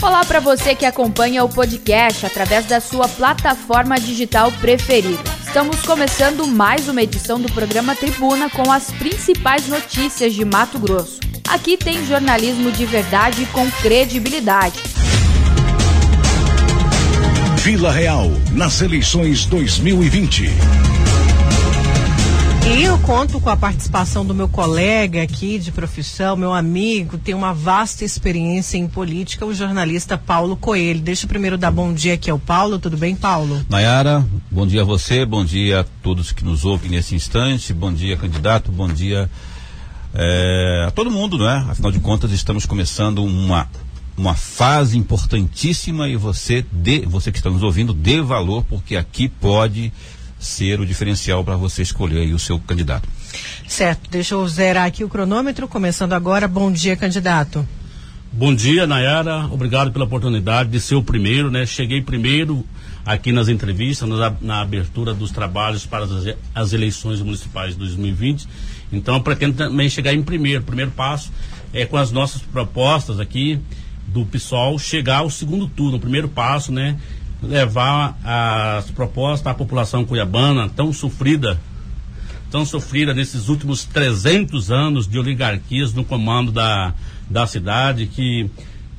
Olá para você que acompanha o podcast através da sua plataforma digital preferida. Estamos começando mais uma edição do programa Tribuna com as principais notícias de Mato Grosso. Aqui tem jornalismo de verdade com credibilidade. Vila Real, nas eleições 2020. E eu conto com a participação do meu colega aqui de profissão, meu amigo, tem uma vasta experiência em política, o jornalista Paulo Coelho. Deixa eu primeiro dar bom dia aqui ao Paulo. Tudo bem, Paulo? Nayara, bom dia a você, bom dia a todos que nos ouvem nesse instante, bom dia, candidato, bom dia é, a todo mundo, não é? Afinal de contas, estamos começando uma uma fase importantíssima e você você que está nos ouvindo, dê valor, porque aqui pode ser o diferencial para você escolher aí o seu candidato. Certo, deixa eu zerar aqui o cronômetro, começando agora. Bom dia, candidato. Bom dia, Nayara. Obrigado pela oportunidade de ser o primeiro, né? Cheguei primeiro aqui nas entrevistas, na, na abertura dos trabalhos para as, as, eleições municipais de 2020. Então, eu pretendo também chegar em primeiro. Primeiro passo é com as nossas propostas aqui do PSOL chegar ao segundo turno. O primeiro passo, né? Levar as propostas à população cuiabana tão sofrida, tão sofrida nesses últimos 300 anos de oligarquias no comando da, da cidade que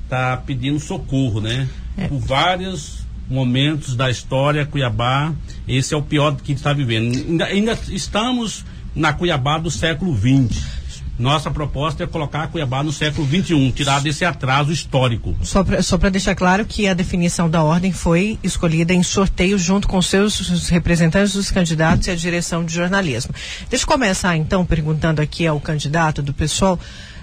está pedindo socorro, né? É. Por vários momentos da história Cuiabá, esse é o pior que está vivendo. Ainda, ainda estamos na Cuiabá do século XX nossa proposta é colocar Cuiabá no século XXI, tirar desse atraso histórico. Só para deixar claro que a definição da ordem foi escolhida em sorteio junto com seus representantes dos candidatos e a direção de jornalismo. Deixa eu começar então perguntando aqui ao candidato do pessoal.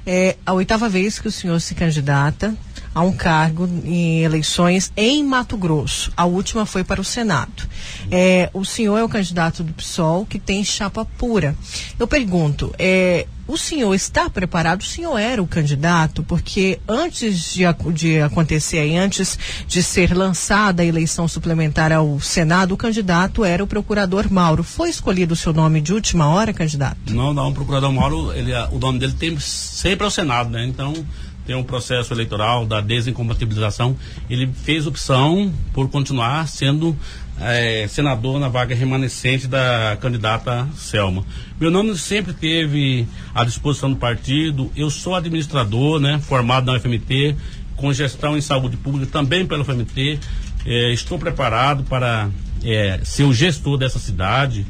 É a oitava vez que o senhor se candidata a um cargo em eleições em Mato Grosso. A última foi para o Senado. É, o senhor é o candidato do PSOL que tem chapa pura. Eu pergunto, é, o senhor está preparado? O senhor era o candidato? Porque antes de, de acontecer antes de ser lançada a eleição suplementar ao Senado, o candidato era o procurador Mauro. Foi escolhido o seu nome de última hora, candidato? Não, não. O procurador Mauro, ele, o nome dele tem sempre ao Senado, né? Então, tem um processo eleitoral da desincompatibilização. Ele fez opção por continuar sendo é, senador na vaga remanescente da candidata Selma. Meu nome sempre teve à disposição do partido. Eu sou administrador, né, formado na UFMT, com gestão em saúde pública também pela UFMT. É, estou preparado para é, ser o gestor dessa cidade,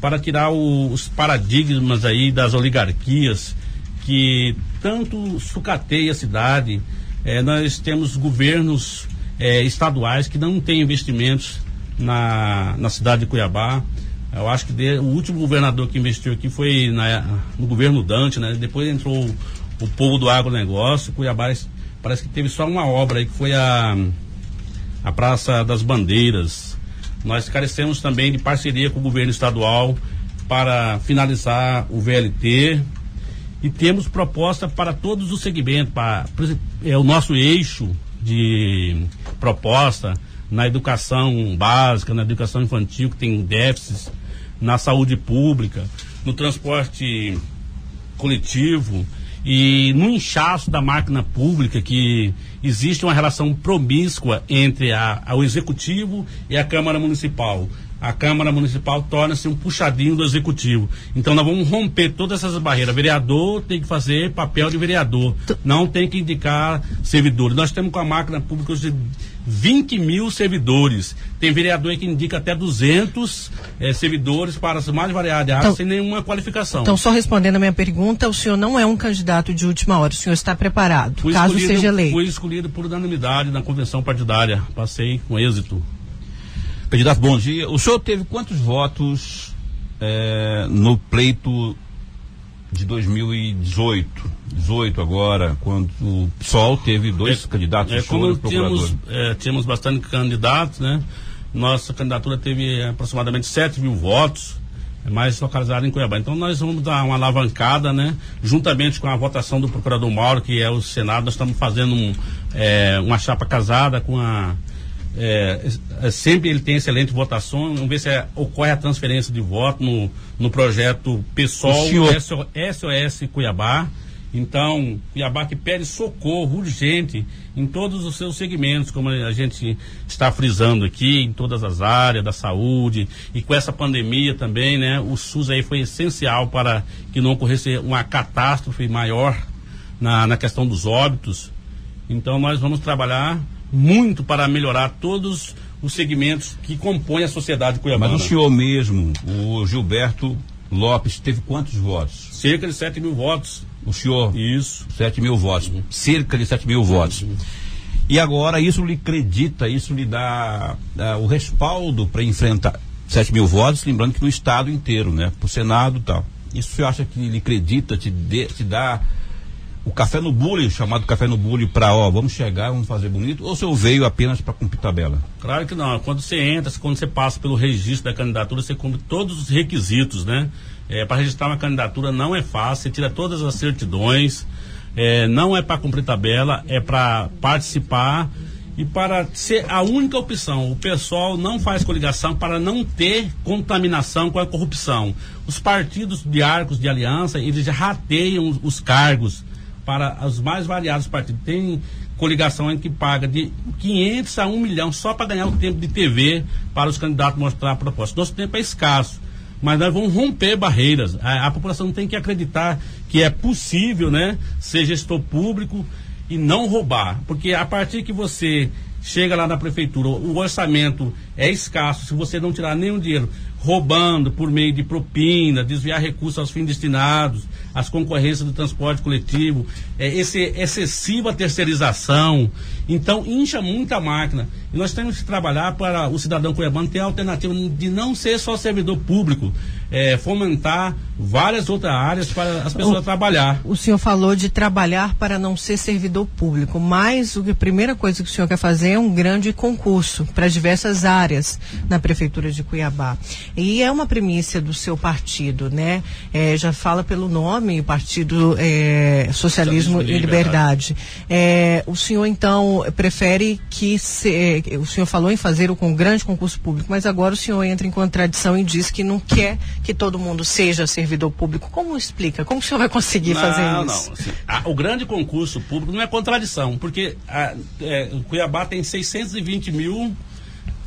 para tirar o, os paradigmas aí das oligarquias que tanto sucateia a cidade. É, nós temos governos é, estaduais que não têm investimentos na, na cidade de Cuiabá. Eu acho que de, o último governador que investiu aqui foi na, no governo Dante, né? Depois entrou o, o povo do agronegócio. Cuiabá parece que teve só uma obra aí que foi a, a Praça das Bandeiras. Nós carecemos também de parceria com o governo estadual para finalizar o VLT, e temos proposta para todos os segmentos, para é o nosso eixo de proposta na educação básica, na educação infantil que tem déficits, na saúde pública, no transporte coletivo e no inchaço da máquina pública que existe uma relação promíscua entre a, a, o executivo e a Câmara Municipal a Câmara Municipal torna-se um puxadinho do Executivo. Então nós vamos romper todas essas barreiras. Vereador tem que fazer papel de vereador, não tem que indicar servidores. Nós temos com a máquina pública de 20 mil servidores. Tem vereador que indica até 200 eh, servidores para as mais variadas áreas, então, sem nenhuma qualificação. Então, só respondendo a minha pergunta, o senhor não é um candidato de última hora, o senhor está preparado, fui caso seja eleito. Fui escolhido por unanimidade na convenção partidária, passei com êxito. Candidato, bom dia. O senhor teve quantos votos é, no pleito de 2018? 18 agora, quando o PSOL teve dois é, candidatos. É, como tínhamos, é, tínhamos bastante candidatos, né? Nossa candidatura teve aproximadamente 7 mil votos, mais localizada em Cuiabá. Então nós vamos dar uma alavancada, né? Juntamente com a votação do procurador Mauro, que é o Senado, nós estamos fazendo um, é, uma chapa casada com a é, é, sempre ele tem excelente votação. Vamos ver se é, ocorre a transferência de voto no, no projeto PSOL. SOS Cuiabá. Então, Cuiabá que pede socorro urgente em todos os seus segmentos, como a gente está frisando aqui, em todas as áreas da saúde, e com essa pandemia também, né? O SUS aí foi essencial para que não ocorresse uma catástrofe maior na, na questão dos óbitos. Então, nós vamos trabalhar muito para melhorar todos os segmentos que compõem a sociedade cuiabana. Mas o senhor mesmo, o Gilberto Lopes, teve quantos votos? Cerca de 7 mil votos. O senhor? Isso. 7 mil votos. Cerca de 7 mil votos. E agora isso lhe acredita, isso lhe dá, dá o respaldo para enfrentar 7 mil votos, lembrando que no estado inteiro, né? Pro Senado e tal. Isso você acha que lhe acredita, te, dê, te dá o café no bullying, chamado café no bullying, para, ó, vamos chegar, vamos fazer bonito, ou o senhor veio apenas para cumprir tabela? Claro que não. Quando você entra, quando você passa pelo registro da candidatura, você cumpre todos os requisitos, né? É, para registrar uma candidatura não é fácil, você tira todas as certidões, é, não é para cumprir tabela, é para participar e para ser a única opção. O pessoal não faz coligação para não ter contaminação com a corrupção. Os partidos de arcos de aliança, eles já rateiam os cargos para os mais variados partidos. Tem coligação em que paga de 500 a 1 milhão só para ganhar o tempo de TV para os candidatos mostrar a proposta. Nosso tempo é escasso mas nós vamos romper barreiras. A, a, população tem que acreditar que é possível, né, ser gestor público e não roubar, porque a partir que você chega lá na prefeitura, o orçamento é escasso, se você não tirar nenhum dinheiro, roubando por meio de propina, desviar recursos aos fins destinados, as concorrências do transporte coletivo, é, esse excessiva terceirização, então incha muita máquina. E nós temos que trabalhar para o cidadão cuiabano ter a alternativa de não ser só servidor público, é, fomentar várias outras áreas para as pessoas o, trabalhar. O senhor falou de trabalhar para não ser servidor público, mas o a primeira coisa que o senhor quer fazer é um grande concurso para diversas áreas na prefeitura de Cuiabá. E é uma premissa do seu partido, né? É, já fala pelo nome, Partido é, Socialismo, E Liberdade. Liberdade. É, o senhor então prefere que se, o senhor falou em fazer um grande concurso público, mas agora o senhor entra em contradição e diz que não quer que todo mundo seja servidor público. Como explica? Como o senhor vai conseguir não, fazer isso? Não, assim, a, o grande concurso público não é contradição, porque a, é, Cuiabá tem 620 mil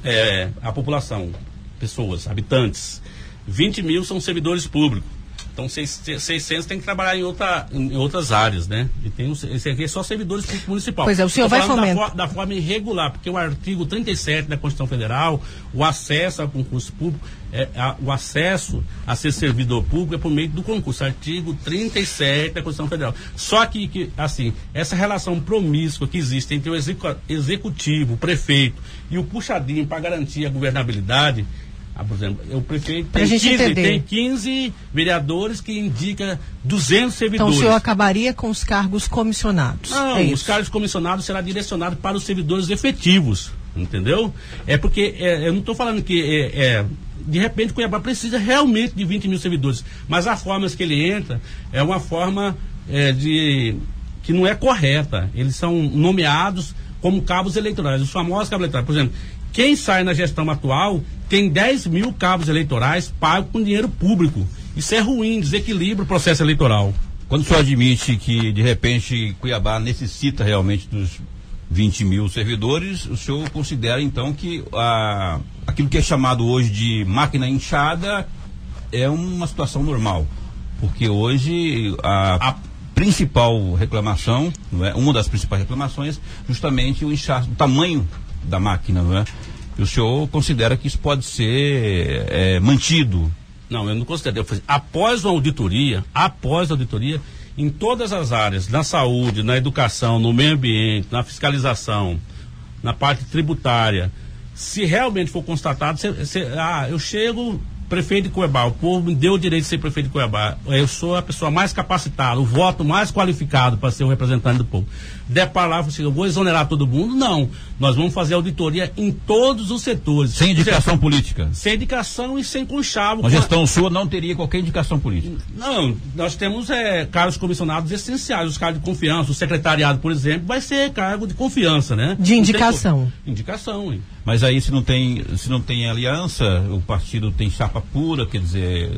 é, a população, pessoas, habitantes. 20 mil são servidores públicos. Então, 600 tem que trabalhar em, outra, em outras áreas, né? E tem esse aqui é só servidores públicos municipais. Pois é, o senhor vai fomentar. Da, da, forma irregular, porque o artigo 37 da Constituição Federal, o acesso ao concurso público, é, a, o acesso a ser servidor público é por meio do concurso, artigo 37 da Constituição Federal. Só que, que assim, essa relação promíscua que existe entre o executivo, o prefeito e o puxadinho para garantir a governabilidade, ah, por exemplo, o prefeito tem 15, tem 15, vereadores que indica 200 servidores. Então o senhor acabaria com os cargos comissionados? Não, é os cargos comissionados será direcionado para os servidores efetivos, entendeu? É porque é, eu não estou falando que é, é, de repente Cuiabá precisa realmente de 20 mil servidores, mas a forma que ele entra é uma forma é, de que não é correta. Eles são nomeados como cabos eleitorais, os famosos cabos eleitorais. Por exemplo, quem sai na gestão atual tem 10 mil cabos eleitorais pagos com dinheiro público. Isso é ruim, desequilibra o processo eleitoral. Quando o senhor admite que, de repente, Cuiabá necessita realmente dos 20 mil servidores, o senhor considera então que a, aquilo que é chamado hoje de máquina inchada é uma situação normal? Porque hoje a, a principal reclamação, não é? uma das principais reclamações, justamente o inchaço, o tamanho da máquina, não é? E o senhor considera que isso pode ser é, mantido? Não, eu não considero. Eu falei, após uma auditoria, após a auditoria, em todas as áreas, na saúde, na educação, no meio ambiente, na fiscalização, na parte tributária, se realmente for constatado, cê, cê, ah, eu chego, prefeito de Cuiabá, o povo me deu o direito de ser prefeito de Cuiabá. Eu sou a pessoa mais capacitada, o voto mais qualificado para ser o representante do povo. Der para lá, assim, eu vou exonerar todo mundo? Não. Nós vamos fazer auditoria em todos os setores. Sem indicação política? Sem indicação e sem conchavo. A gestão sua não teria qualquer indicação política? Não, nós temos é, cargos comissionados essenciais, os cargos de confiança. O secretariado, por exemplo, vai ser cargo de confiança, né? De indicação. Indicação, hein? Mas aí se não tem, se não tem aliança, o partido tem chapa pura, quer dizer.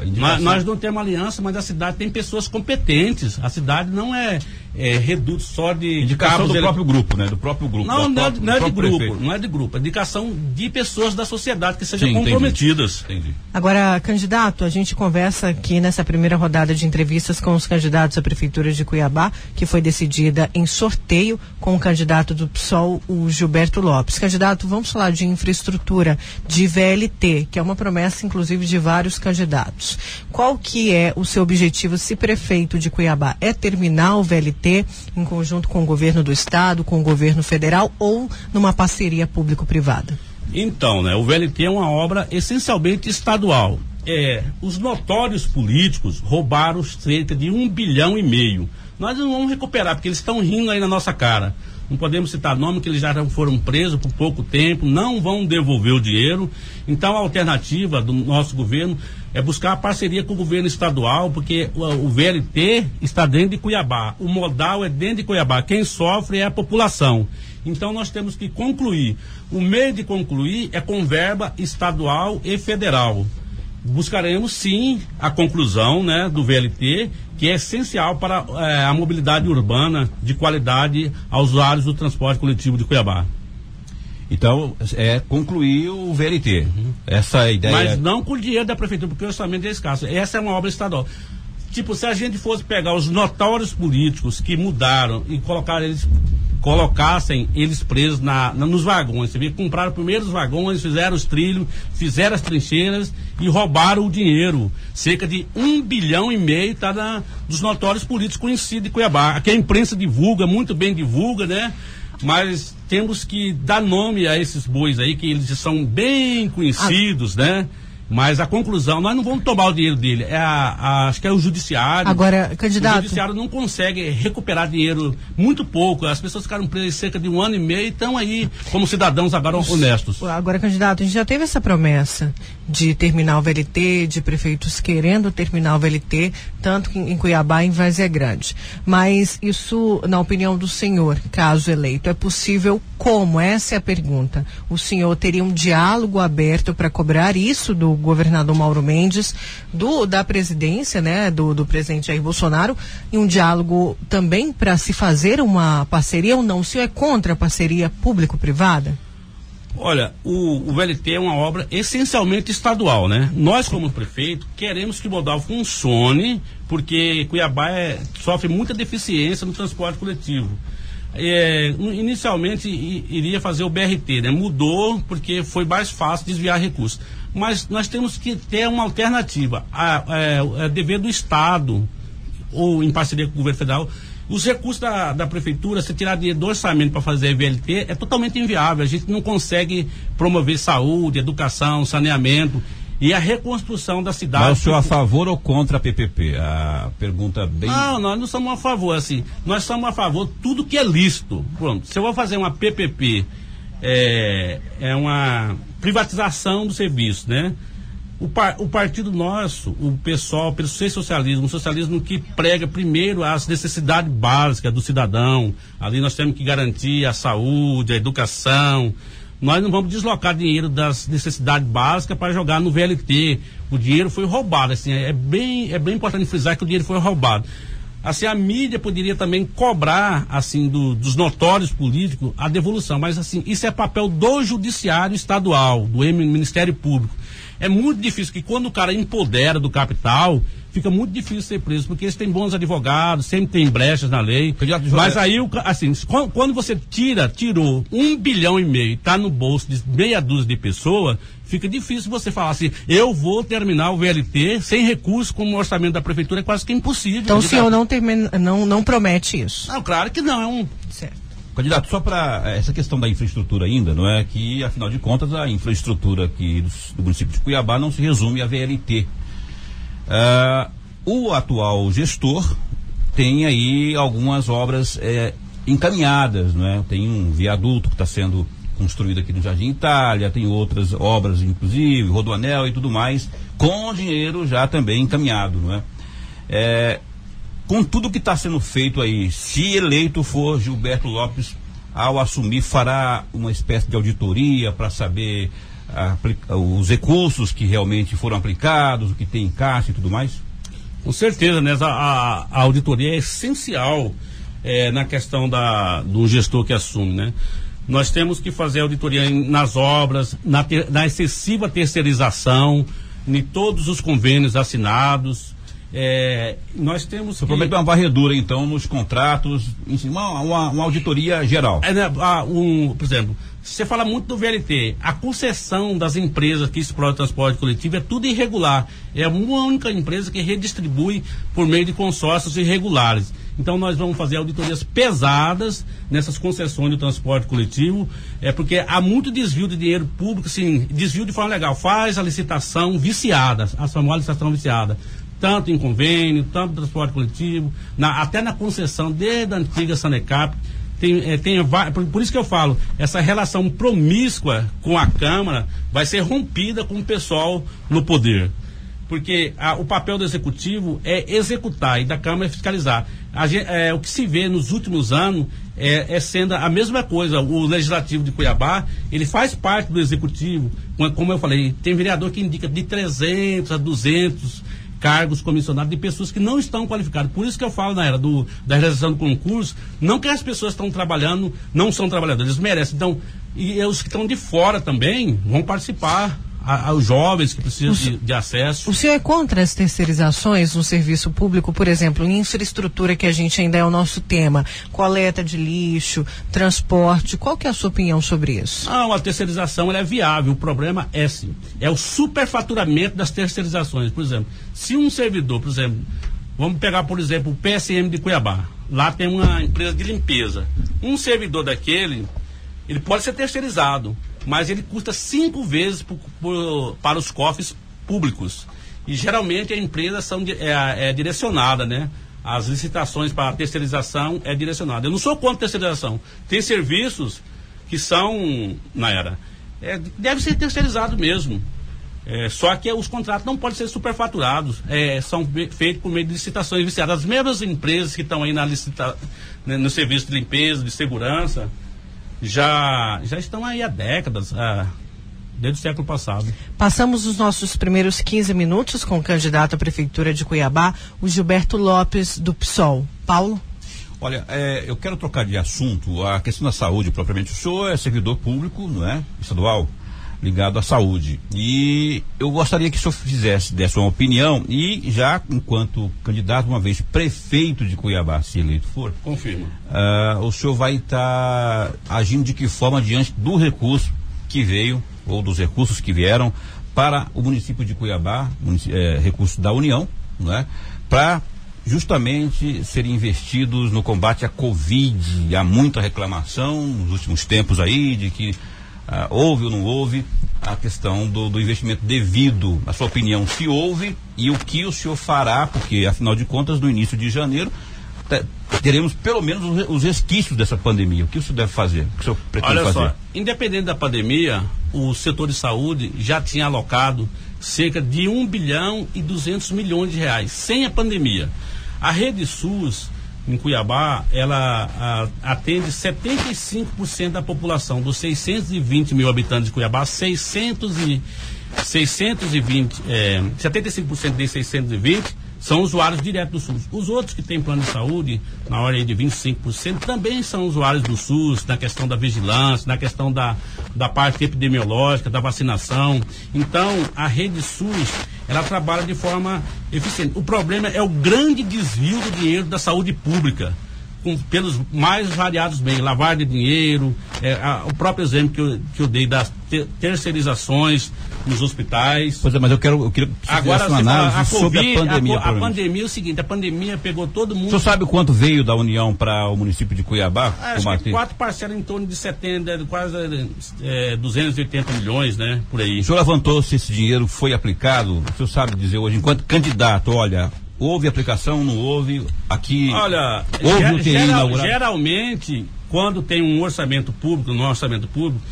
É, nós, nós, não temos aliança, mas a cidade tem pessoas competentes. A cidade não é, é reduto só de. Indicação do ele... próprio grupo, né? Do próprio grupo. Não, não, próprio, é, não é de grupo, prefeito. não é de grupo. É indicação de pessoas da sociedade que sejam Sim, comprometidas. Entendi. entendi. Agora, candidato, a gente conversa aqui nessa primeira rodada de entrevistas com os candidatos à Prefeitura de Cuiabá, que foi decidida em sorteio com o candidato do PSOL, o Gilberto Lopes. Candidato, vamos falar de infraestrutura, de VLT, que é uma promessa, inclusive, de vários candidatos. Qual que é o seu objetivo, se prefeito de Cuiabá? É terminar o VLT em conjunto com o governo do estado, com o governo federal ou numa parceria público-privada? Então, né, o VLT é uma obra essencialmente estadual. É, os notórios políticos roubaram cerca de um bilhão e meio. Nós não vamos recuperar, porque eles estão rindo aí na nossa cara não podemos citar nome, que eles já foram presos por pouco tempo, não vão devolver o dinheiro. Então a alternativa do nosso governo é buscar a parceria com o governo estadual, porque o, o VLT está dentro de Cuiabá, o modal é dentro de Cuiabá, quem sofre é a população. Então nós temos que concluir. O meio de concluir é com verba estadual e federal buscaremos sim a conclusão né, do VLT, que é essencial para é, a mobilidade urbana de qualidade aos usuários do transporte coletivo de Cuiabá. Então, é concluir o VLT. Uhum. Essa é ideia. Mas não com o dinheiro da prefeitura, porque o orçamento é escasso. Essa é uma obra estadual. Tipo, se a gente fosse pegar os notórios políticos que mudaram e colocar eles colocassem eles presos na, na, nos vagões. Você vê, compraram os vagões, fizeram os trilhos, fizeram as trincheiras e roubaram o dinheiro. Cerca de um bilhão e meio na, dos notórios políticos conhecidos de Cuiabá. Aqui a imprensa divulga, muito bem divulga, né? Mas temos que dar nome a esses bois aí, que eles são bem conhecidos, ah. né? Mas a conclusão, nós não vamos tomar o dinheiro dele. É a, a, acho que é o judiciário. Agora, candidato. O judiciário não consegue recuperar dinheiro muito pouco. As pessoas ficaram presas cerca de um ano e meio e estão aí como cidadãos agora honestos. Agora, candidato, a gente já teve essa promessa de terminar o VLT, de prefeitos querendo terminar o VLT, tanto em Cuiabá e em Vazia Grande. Mas isso, na opinião do senhor, caso eleito, é possível como? Essa é a pergunta. O senhor teria um diálogo aberto para cobrar isso do governador Mauro Mendes, do, da presidência, né, do, do presidente Jair Bolsonaro, e um diálogo também para se fazer uma parceria ou não? O senhor é contra a parceria público-privada? Olha, o, o, VLT é uma obra essencialmente estadual, né? Nós, como prefeito, queremos que o modal funcione, porque Cuiabá é, sofre muita deficiência no transporte coletivo. É, inicialmente iria fazer o BRT, né? Mudou porque foi mais fácil desviar recursos mas nós temos que ter uma alternativa. A, é, é dever do Estado, ou em parceria com o governo federal, os recursos da, da prefeitura, se tirar dinheiro do orçamento para fazer VLT, é totalmente inviável. A gente não consegue promover saúde, educação, saneamento e a reconstrução da cidade. Mas o senhor a favor ou contra a PPP? A pergunta bem. Não, nós não somos a favor, assim. Nós somos a favor de tudo que é lícito. Pronto. Se eu vou fazer uma PPP, é, é uma privatização do serviço, né? O, par, o partido nosso, o pessoal, pelo ser socialismo, o socialismo que prega primeiro as necessidades básicas do cidadão. Ali nós temos que garantir a saúde, a educação. Nós não vamos deslocar dinheiro das necessidades básicas para jogar no VLT. O dinheiro foi roubado. Assim, é, bem, é bem importante frisar que o dinheiro foi roubado assim a mídia poderia também cobrar assim do, dos notórios políticos a devolução mas assim isso é papel do judiciário estadual do Ministério Público é muito difícil que quando o cara empodera do capital fica muito difícil ser preso, porque eles têm bons advogados, sempre tem brechas na lei. Mas aí, assim, quando você tira, tirou um bilhão e meio, está no bolso de meia dúzia de pessoas, fica difícil você falar assim, eu vou terminar o VLT sem recurso como o orçamento da prefeitura, é quase que impossível. Então o senhor não, termina, não, não promete isso? Não, claro que não, é um... Certo. Candidato, só para eh, essa questão da infraestrutura ainda, não é que, afinal de contas, a infraestrutura aqui do, do município de Cuiabá não se resume à VLT. Uh, o atual gestor tem aí algumas obras é, encaminhadas, não é? Tem um viaduto que está sendo construído aqui no Jardim Itália, tem outras obras, inclusive, Rodoanel e tudo mais, com dinheiro já também encaminhado, não é? é com tudo que está sendo feito aí, se eleito for Gilberto Lopes, ao assumir, fará uma espécie de auditoria para saber os recursos que realmente foram aplicados, o que tem em caixa e tudo mais? Com certeza, né? A, a auditoria é essencial é, na questão da, do gestor que assume, né? Nós temos que fazer auditoria em, nas obras, na, ter, na excessiva terceirização, em todos os convênios assinados. É, nós temos. Você que... promete uma varredura, então, nos contratos, uma, uma, uma auditoria geral. É, né, ah, um, por exemplo, você fala muito do VLT. A concessão das empresas que exploram o transporte coletivo é tudo irregular. É uma única empresa que redistribui por meio de consórcios irregulares. Então nós vamos fazer auditorias pesadas nessas concessões de transporte coletivo, é porque há muito desvio de dinheiro público, sim, desvio de forma legal. Faz a licitação viciada, a famosa licitação viciada tanto em convênio, tanto no transporte coletivo, na, até na concessão desde a antiga Sanecap. Tem, é, tem, por, por, isso que eu falo, essa relação promíscua com a Câmara vai ser rompida com o pessoal no poder. Porque a, o papel do Executivo é executar e da Câmara é fiscalizar. É, o que se vê nos últimos anos é, é, sendo a mesma coisa. O Legislativo de Cuiabá, ele faz parte do Executivo. Como eu falei, tem vereador que indica de 300 a 200 cargos comissionados de pessoas que não estão qualificadas. Por isso que eu falo na era do, da realização do concurso, não que as pessoas estão trabalhando, não são trabalhadores, eles merecem. Então, e os que estão de fora também vão participar aos jovens que precisam de, de, acesso. O senhor é contra as terceirizações no serviço público, por exemplo, em infraestrutura que a gente ainda é o nosso tema, coleta de lixo, transporte, qual que é a sua opinião sobre isso? Não, a terceirização é viável, o problema é sim, é o superfaturamento das terceirizações, por exemplo, se um servidor, por exemplo, vamos pegar por exemplo o PSM de Cuiabá, lá tem uma empresa de limpeza, um servidor daquele, ele pode ser terceirizado, mas ele custa cinco vezes por, por, para os cofres públicos. E geralmente a empresa são, é, é direcionada, né? As licitações para terceirização é direcionada. Eu não sou contra terceirização. Tem serviços que são, na era, é, deve ser terceirizado mesmo. É, só que os contratos não podem ser superfaturados. É, são feitos por meio de licitações viciadas. As mesmas empresas que estão aí na licita, né, no serviço de limpeza, de segurança, já, já estão aí há décadas, ah, desde o século passado. Passamos os nossos primeiros 15 minutos com o candidato à Prefeitura de Cuiabá, o Gilberto Lopes, do PSOL. Paulo? Olha, é, eu quero trocar de assunto a questão da saúde propriamente. O senhor é servidor público, não é? Estadual, ligado à saúde. E eu gostaria que o senhor fizesse, desse uma opinião e já enquanto candidato, uma vez prefeito de Cuiabá, se eleito for. Confirma. Uh, o senhor vai estar tá agindo de que forma diante do recurso que veio, ou dos recursos que vieram para o município de Cuiabá, é, recurso da União, né? Para justamente serem investidos no combate à Covid. Há muita reclamação nos últimos tempos aí de que ah, houve ou não houve a questão do, do, investimento devido, na sua opinião, se houve e o que o senhor fará, porque afinal de contas, no início de janeiro, teremos pelo menos os, os resquícios dessa pandemia. O que o senhor deve fazer? O que o senhor pretende Olha fazer? Só, independente da pandemia, o setor de saúde já tinha alocado cerca de 1 bilhão e 200 milhões de reais, sem a pandemia. A rede SUS em Cuiabá, ela a, atende 75% da população. Dos 620 mil habitantes de Cuiabá, 600 e, 620, é, 75% desses 620 são usuários diretos do SUS. Os outros que têm plano de saúde, na ordem de 25%, também são usuários do SUS, na questão da vigilância, na questão da, da parte epidemiológica, da vacinação. Então, a rede SUS, ela trabalha de forma eficiente. O problema é o grande desvio do dinheiro da saúde pública com, pelos mais variados meios, lavar de dinheiro, é, a, o próprio exemplo que eu, que eu dei das ter, terceirizações nos hospitais. Pois é, mas eu quero, eu queria que Agora, uma análise a sobre COVID, a pandemia. A, a pandemia é o seguinte, a pandemia pegou todo mundo. O senhor sabe quanto veio da União para o município de Cuiabá? Ah, acho que quatro parcelas em torno de 70, quase é, 280 milhões, né? Por aí. O senhor levantou se esse dinheiro foi aplicado? O senhor sabe dizer hoje, enquanto candidato, olha, Houve aplicação, não houve? Aqui. Olha, houve ger, geral, geralmente, quando tem um orçamento público, no orçamento público,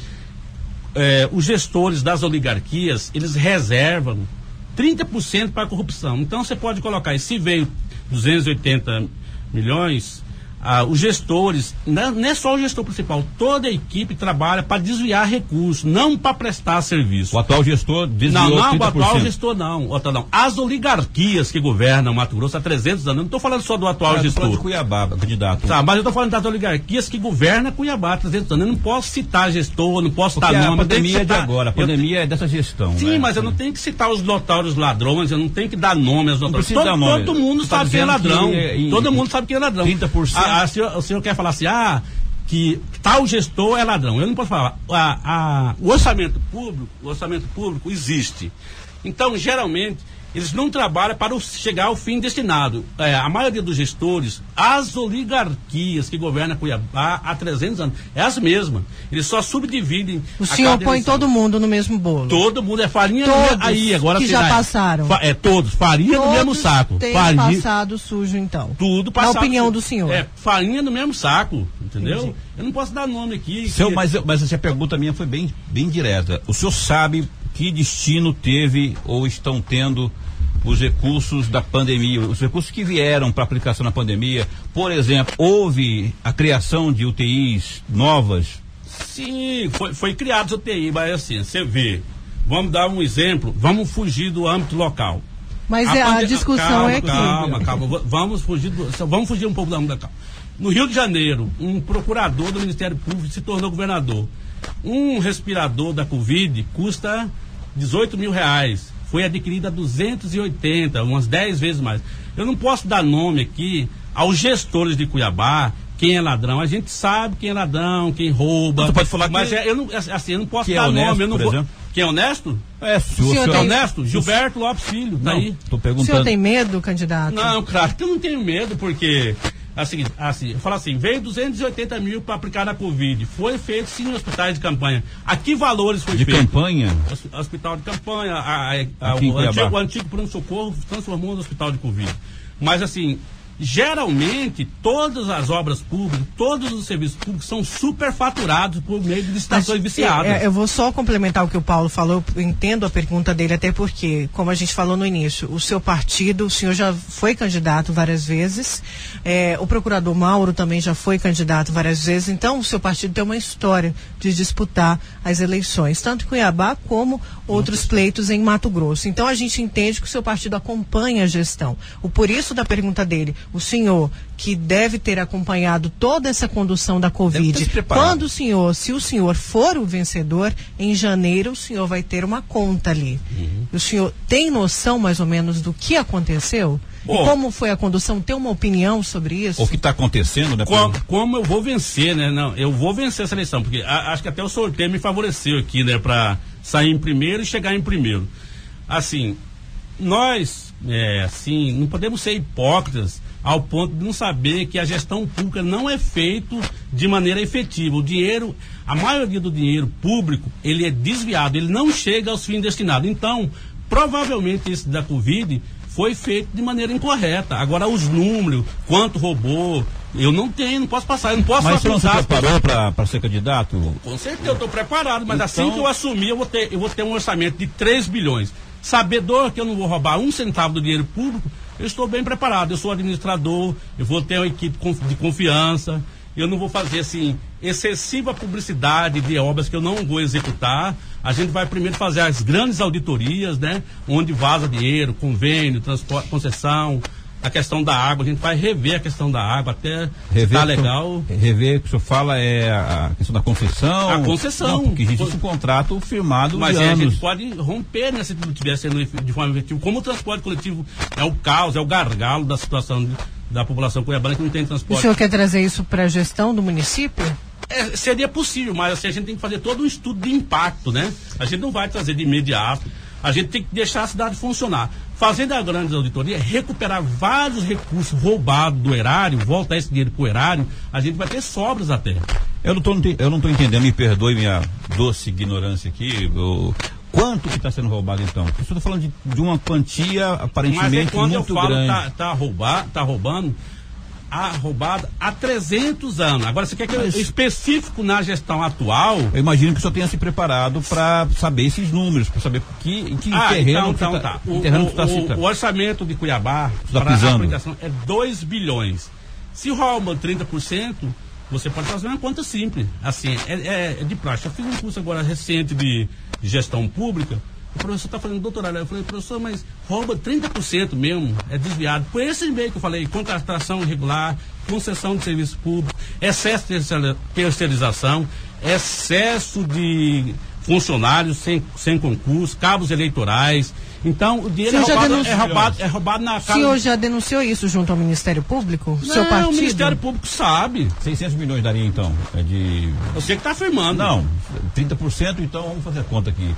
é, os gestores das oligarquias, eles reservam 30% para a corrupção. Então você pode colocar, se veio 280 milhões, ah, os gestores, não, não, é só o gestor principal, toda a equipe trabalha para desviar recursos, não para prestar serviço. O atual gestor desviou Não, não, 30%. o atual gestor não, o atual não. As oligarquias que governam Mato Grosso há 300 anos, eu não estou falando só do atual é, gestor. de Cuiabá, candidato. Tá, mas eu estou falando das oligarquias que governam Cuiabá há 300 anos. Eu não posso citar gestor, não posso Porque citar nome. a pandemia citar, é de agora, a pandemia eu, é dessa gestão. Sim, né? mas eu não tenho que citar os notórios ladrões, eu não tenho que dar nome aos notórios. Todo, nome. todo mundo tá sabe quem é ladrão. Todo mundo sabe quem é ladrão. 30%. A, a, senhor, o senhor quer falar assim, ah, que tal gestor é ladrão. Eu não posso falar. A, a, o orçamento público, o orçamento público existe. Então, geralmente, eles não trabalham para chegar ao fim destinado. É, a maioria dos gestores, as oligarquias que governam Cuiabá há 300 anos, é as mesmas. Eles só subdividem. O senhor põe eleição. todo mundo no mesmo bolo. Todo mundo é farinha todos do, aí agora que já passaram. É todos farinha todos no mesmo saco. Tem farinha, passado sujo então. Tudo passado. Na opinião do senhor. É farinha no mesmo saco, entendeu? Entendi. Eu não posso dar nome aqui. Seu, que... mas, mas essa pergunta minha foi bem, bem direta. O senhor sabe que destino teve ou estão tendo os recursos da pandemia, os recursos que vieram para aplicação na pandemia. Por exemplo, houve a criação de UTIs novas? Sim, foi, foi criado UTI, mas assim, você vê. Vamos dar um exemplo, vamos fugir do âmbito local. Mas a, é, a discussão calma, é aqui. Calma, calma, vamos fugir, do, vamos fugir um pouco da âmbito local. No Rio de Janeiro, um procurador do Ministério Público se tornou governador. Um respirador da Covid custa 18 mil reais. Foi adquirido a 280, umas 10 vezes mais. Eu não posso dar nome aqui aos gestores de Cuiabá, quem é ladrão. A gente sabe quem é ladrão, quem rouba. Você pode falar mas que... é, eu não, assim, eu não posso que dar é honesto, nome. Eu não por vou... exemplo? Quem é honesto? É, o senhor, senhor é tem... honesto? Gilberto Lopes Filho, tá não, aí. Tô perguntando. O senhor tem medo, candidato? Não, claro que eu não tenho medo, porque assim, assim, fala assim, veio 280 mil para aplicar na Covid. Foi feito sim em hospitais de campanha. A que valores foi de feito? De campanha? Hospital de campanha, a, a, a, o, antigo, o antigo pronto-socorro transformou no hospital de Covid. Mas assim, geralmente todas as obras públicas, todos os serviços públicos são superfaturados por meio de licitações viciadas. É, eu vou só complementar o que o Paulo falou, eu entendo a pergunta dele, até porque, como a gente falou no início, o seu partido, o senhor já foi candidato várias vezes, é, o procurador Mauro também já foi candidato várias vezes, então o seu partido tem uma história de disputar as eleições, tanto em Cuiabá como outros pleitos em Mato Grosso. Então a gente entende que o seu partido acompanha a gestão. O por isso da pergunta dele, o senhor que deve ter acompanhado toda essa condução da Covid, quando o senhor, se o senhor for o vencedor, em janeiro o senhor vai ter uma conta ali. Uhum. O senhor tem noção mais ou menos do que aconteceu? e como foi a condução? Tem uma opinião sobre isso? O que está acontecendo, né? Como, como, eu vou vencer, né? Não, eu vou vencer essa eleição, porque a, acho que até o sorteio me favoreceu aqui, né? Para sair em primeiro e chegar em primeiro. Assim, nós, é, assim, não podemos ser hipócritas ao ponto de não saber que a gestão pública não é feito de maneira efetiva. O dinheiro, a maioria do dinheiro público, ele é desviado, ele não chega aos fins destinados. Então, provavelmente esse da Covid foi feito de maneira incorreta. Agora, os números, quanto roubou, eu não tenho, não posso passar, eu não posso Mas você não se preparou para ser candidato? Com certeza, eu estou preparado, mas assim então... assim que eu assumir, eu vou, ter, eu vou ter um orçamento de 3 bilhões. Sabedor que eu não vou roubar um centavo do dinheiro público, eu estou bem preparado. Eu sou administrador, eu vou ter uma equipe de confiança, eu não vou fazer assim excessiva publicidade de obras que eu não vou executar. A gente vai primeiro fazer as grandes auditorias, né? Onde vaza dinheiro, convênio, transporte, concessão, a questão da água, a gente vai rever a questão da água até rever tá legal. rever o que o senhor fala é a questão da concessão. A concessão. Não, porque existe um contrato firmado Mas é, a gente pode romper né, se tudo estiver sendo de forma efetiva. Como o transporte coletivo é o caos, é o gargalo da situação de, da população cuiabana que não tem transporte. O senhor quer trazer isso para a gestão do município? É, seria possível, mas assim, a gente tem que fazer todo um estudo de impacto, né? A gente não vai trazer de imediato. A gente tem que deixar a cidade funcionar fazendo a grande auditoria, recuperar vários recursos roubados do erário, voltar esse dinheiro para o erário, a gente vai ter sobras até. Eu não estou eu não entendendo, me perdoe minha doce ignorância aqui. Eu, quanto que está sendo roubado então? Eu estou falando de, de, uma quantia aparentemente Mas é quando muito eu falo grande. Tá, tá, roubar, tá roubando, a roubada há 300 anos. Agora, você quer que Mas... eu específico na gestão atual? Eu imagino que o senhor tenha se preparado para saber esses números, para saber que, em que ah, terreno então, então, tá. O, o, o, o, orçamento de Cuiabá para a aplicação é 2 bilhões. Se rouba 30%, você pode fazer uma conta simples. Assim, é, é, é de praxe. Eu fiz um curso agora recente de gestão pública. O professor está fazendo doutorado. Eu falei, professor, mas rouba 30% mesmo, é desviado. Por esse meio que eu falei, contratação irregular, concessão de serviço público, excesso de terceirização, excesso de funcionários sem, sem concurso, cabos eleitorais. Então, o dinheiro é roubado, é roubado, é roubado, na casa. O senhor já denunciou isso junto ao Ministério Público? Não, seu partido? o Ministério Público sabe. 600 milhões daria então? É de... Você que está afirmando. Não, 30%, então vamos fazer a conta aqui.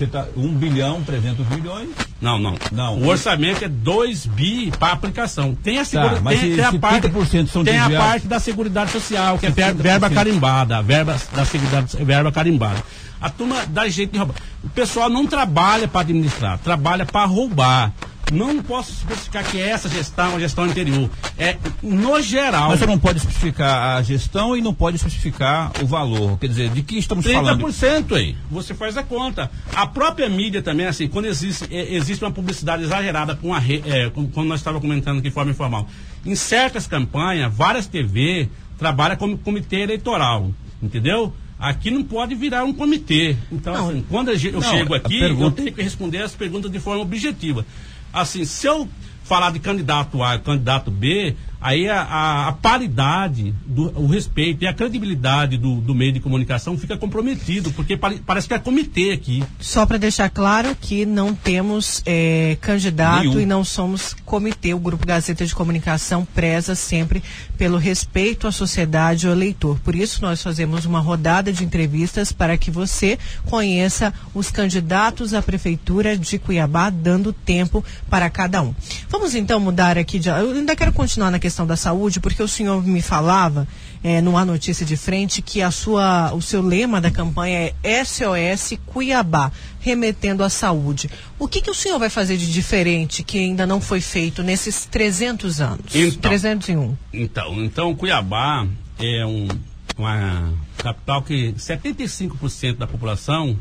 Você tá 1 bilhão 300 milhões? Não, não. não o orçamento é 2 bi para aplicação. Tem a segura, tá, tem, tem, a parte, são tem a parte da Seguridade Social, que é verba carimbada, verba da Seguridade, verba carimbada. A turma dá jeito de roubar. O pessoal não trabalha para administrar, trabalha para roubar. Não posso especificar que essa gestão é a gestão anterior. É no geral. Mas você não pode especificar a gestão e não pode especificar o valor. Quer dizer, de que estamos 30% falando? 30% aí. Você faz a conta. A própria mídia também, assim, quando existe, é, existe uma publicidade exagerada com a é, como nós estávamos comentando aqui de forma informal. Em certas campanhas, várias TV trabalham como comitê eleitoral. Entendeu? Aqui não pode virar um comitê. Então, assim, quando eu não, chego aqui, pergunta... eu tenho que responder as perguntas de forma objetiva assim, se eu falar de candidato A e candidato B, aí a, a, a paridade, do, o respeito e a credibilidade do, do, meio de comunicação fica comprometido, porque pare, parece que é comitê aqui. Só para deixar claro que não temos é, candidato Nenhum. e não somos comitê. O Grupo Gazeta de Comunicação preza sempre pelo respeito à sociedade e ao eleitor. Por isso, nós fazemos uma rodada de entrevistas para que você conheça os candidatos à Prefeitura de Cuiabá, dando tempo para cada um. Vamos então mudar aqui de. Eu ainda quero continuar na questão da saúde, porque o senhor me falava é, numa notícia de frente que a sua, o seu lema da campanha é SOS Cuiabá, remetendo à saúde. O que, que o senhor vai fazer de diferente que ainda não foi feito nesses 300 anos? Então, 301. Então, então Cuiabá é um, uma capital que 75% da população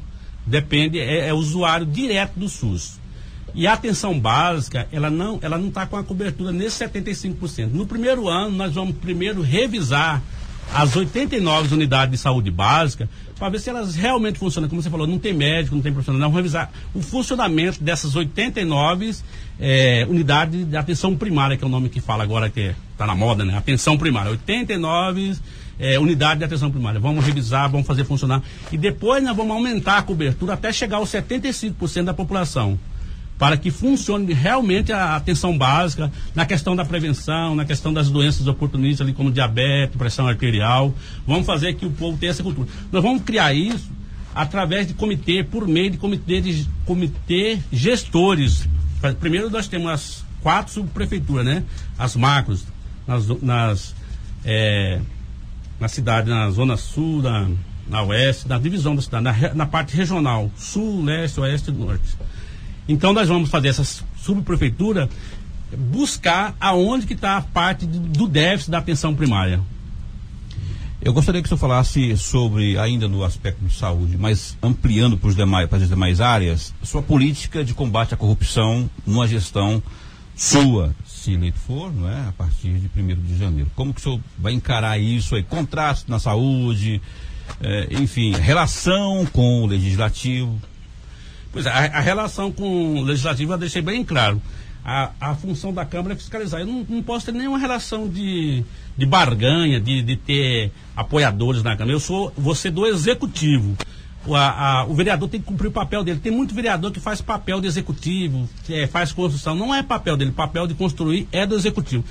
depende, é, é usuário direto do SUS. E a atenção básica, ela não ela não está com a cobertura nesse 75%. No primeiro ano, nós vamos primeiro revisar as 89 unidades de saúde básica para ver se elas realmente funcionam. Como você falou, não tem médico, não tem profissional. Não, vamos revisar o funcionamento dessas 89 é, unidades de atenção primária, que é o nome que fala agora, que está na moda, né? Atenção primária. 89 é, unidades de atenção primária. Vamos revisar, vamos fazer funcionar. E depois nós vamos aumentar a cobertura até chegar aos 75% da população para que funcione realmente a atenção básica na questão da prevenção, na questão das doenças oportunistas, ali como diabetes, pressão arterial. Vamos fazer que o povo tenha essa cultura. Nós vamos criar isso através de comitê, por meio de comitê, de comitê gestores. Primeiro nós temos as quatro subprefeituras, né? As macros, nas, nas é, na cidade, na zona sul, na, na oeste, na divisão da cidade, na, na parte regional, sul, leste, oeste e norte. Então nós vamos fazer essa subprefeitura buscar aonde que está a parte do déficit da atenção primária. Eu gostaria que o senhor falasse sobre, ainda no aspecto de saúde, mas ampliando para, os demais, para as demais áreas, sua política de combate à corrupção numa gestão sua, se eleito for, não é? a partir de 1 de janeiro. Como que o senhor vai encarar isso aí? Contraste na saúde, eh, enfim, relação com o legislativo. Pois é, a, a relação com o legislativo eu deixei bem claro. A, a função da Câmara é fiscalizar. Eu não, não posso ter nenhuma relação de, de barganha, de, de ter apoiadores na Câmara. Eu sou você do executivo. O, a, a, o vereador tem que cumprir o papel dele. Tem muito vereador que faz papel de executivo, é, faz construção. Não é papel dele, papel de construir é do executivo.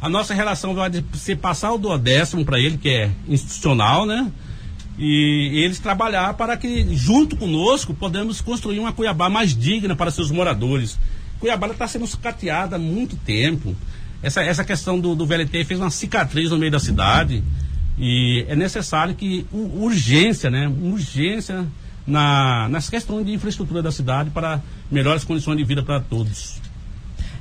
A nossa relação vai ser passar o do décimo para ele, que é institucional, né? E eles trabalhar para que, junto conosco, podemos construir uma Cuiabá mais digna para seus moradores. Cuiabá está sendo sucateada há muito tempo. Essa, essa questão do, do VLT fez uma cicatriz no meio da cidade e é necessário que urgência, né? Urgência na, nas questões de infraestrutura da cidade para melhores condições de vida para todos.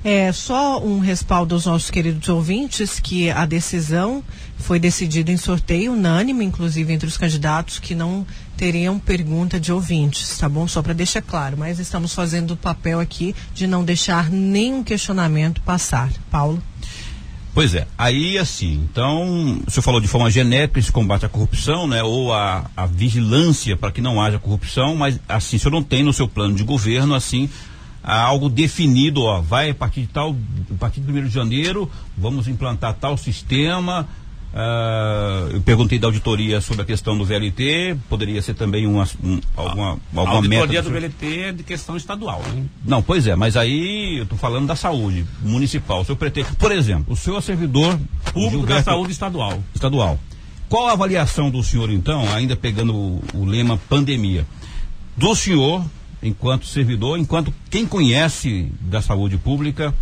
É, só um respaldo aos nossos queridos ouvintes que a decisão foi decidida em sorteio unânime, inclusive entre os candidatos que não teriam pergunta de ouvintes, tá bom? Só para deixar claro, mas estamos fazendo o papel aqui de não deixar nenhum questionamento passar. Paulo? Pois é, aí assim, então, o senhor falou de forma genérica esse combate à corrupção, né, ou a, a vigilância para que não haja corrupção, mas assim, o senhor não tem no seu plano de governo, assim, algo definido, ó, vai a partir de tal, a partir de 1 de janeiro, vamos implantar tal sistema, Uh, eu perguntei da auditoria sobre a questão do VLT, poderia ser também uma, um, alguma, alguma a auditoria do VLT é de questão estadual, né? Não, pois é, mas aí eu estou falando da saúde municipal. O senhor pretende, por exemplo, o senhor é servidor público Gilberto, da saúde estadual. Estadual. Qual a avaliação do senhor, então, ainda pegando o, o lema pandemia, do senhor, enquanto servidor, enquanto quem conhece da saúde pública,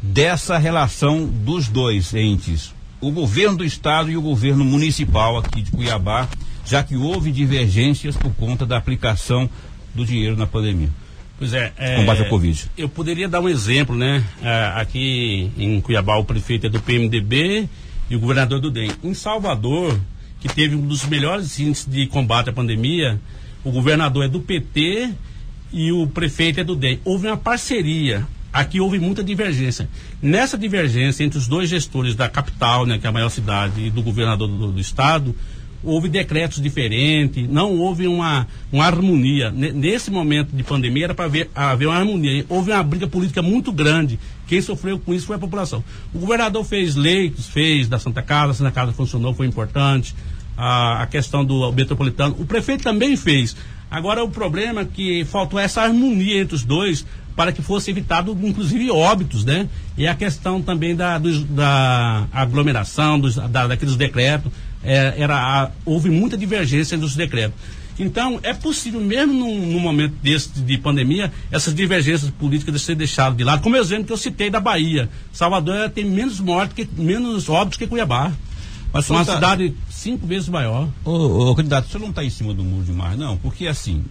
dessa relação dos dois entes, o governo do estado e o governo municipal aqui de Cuiabá, já que houve divergências por conta da aplicação do dinheiro na pandemia. Pois é, é combate à Covid. Eu poderia dar um exemplo, né? É, aqui em Cuiabá o prefeito é do PMDB e o governador do DEM. Em Salvador, que teve um dos melhores índices de combate à pandemia, o governador é do PT e o prefeito é do DEM. Houve uma parceria aqui houve muita divergência. Nessa divergência entre os dois gestores da capital, né, que é a maior cidade, e do governador do, do estado, houve decretos diferentes, não houve uma, uma harmonia. Nesse momento de pandemia era para haver uma harmonia. Houve uma briga política muito grande. Quem sofreu com isso foi a população. O governador fez leitos, fez da Santa Casa, a Santa Casa funcionou, foi importante. A, a questão do metropolitano. O prefeito também fez. Agora o problema é que faltou essa harmonia entre os dois para que fosse evitado, inclusive, óbitos, né? E a questão também da, dos, da aglomeração, dos, da, daqueles decretos, é, era, a, houve muita divergência dos decretos. Então, é possível, mesmo num, num, momento desse de pandemia, essas divergências políticas de ser deixadas de lado, como exemplo que eu citei da Bahia. Salvador tem menos mortes, menos óbitos que Cuiabá. Mas uma cidade cinco vezes maior. Ô, ô, candidato, o senhor não está em cima do muro demais, não, porque assim,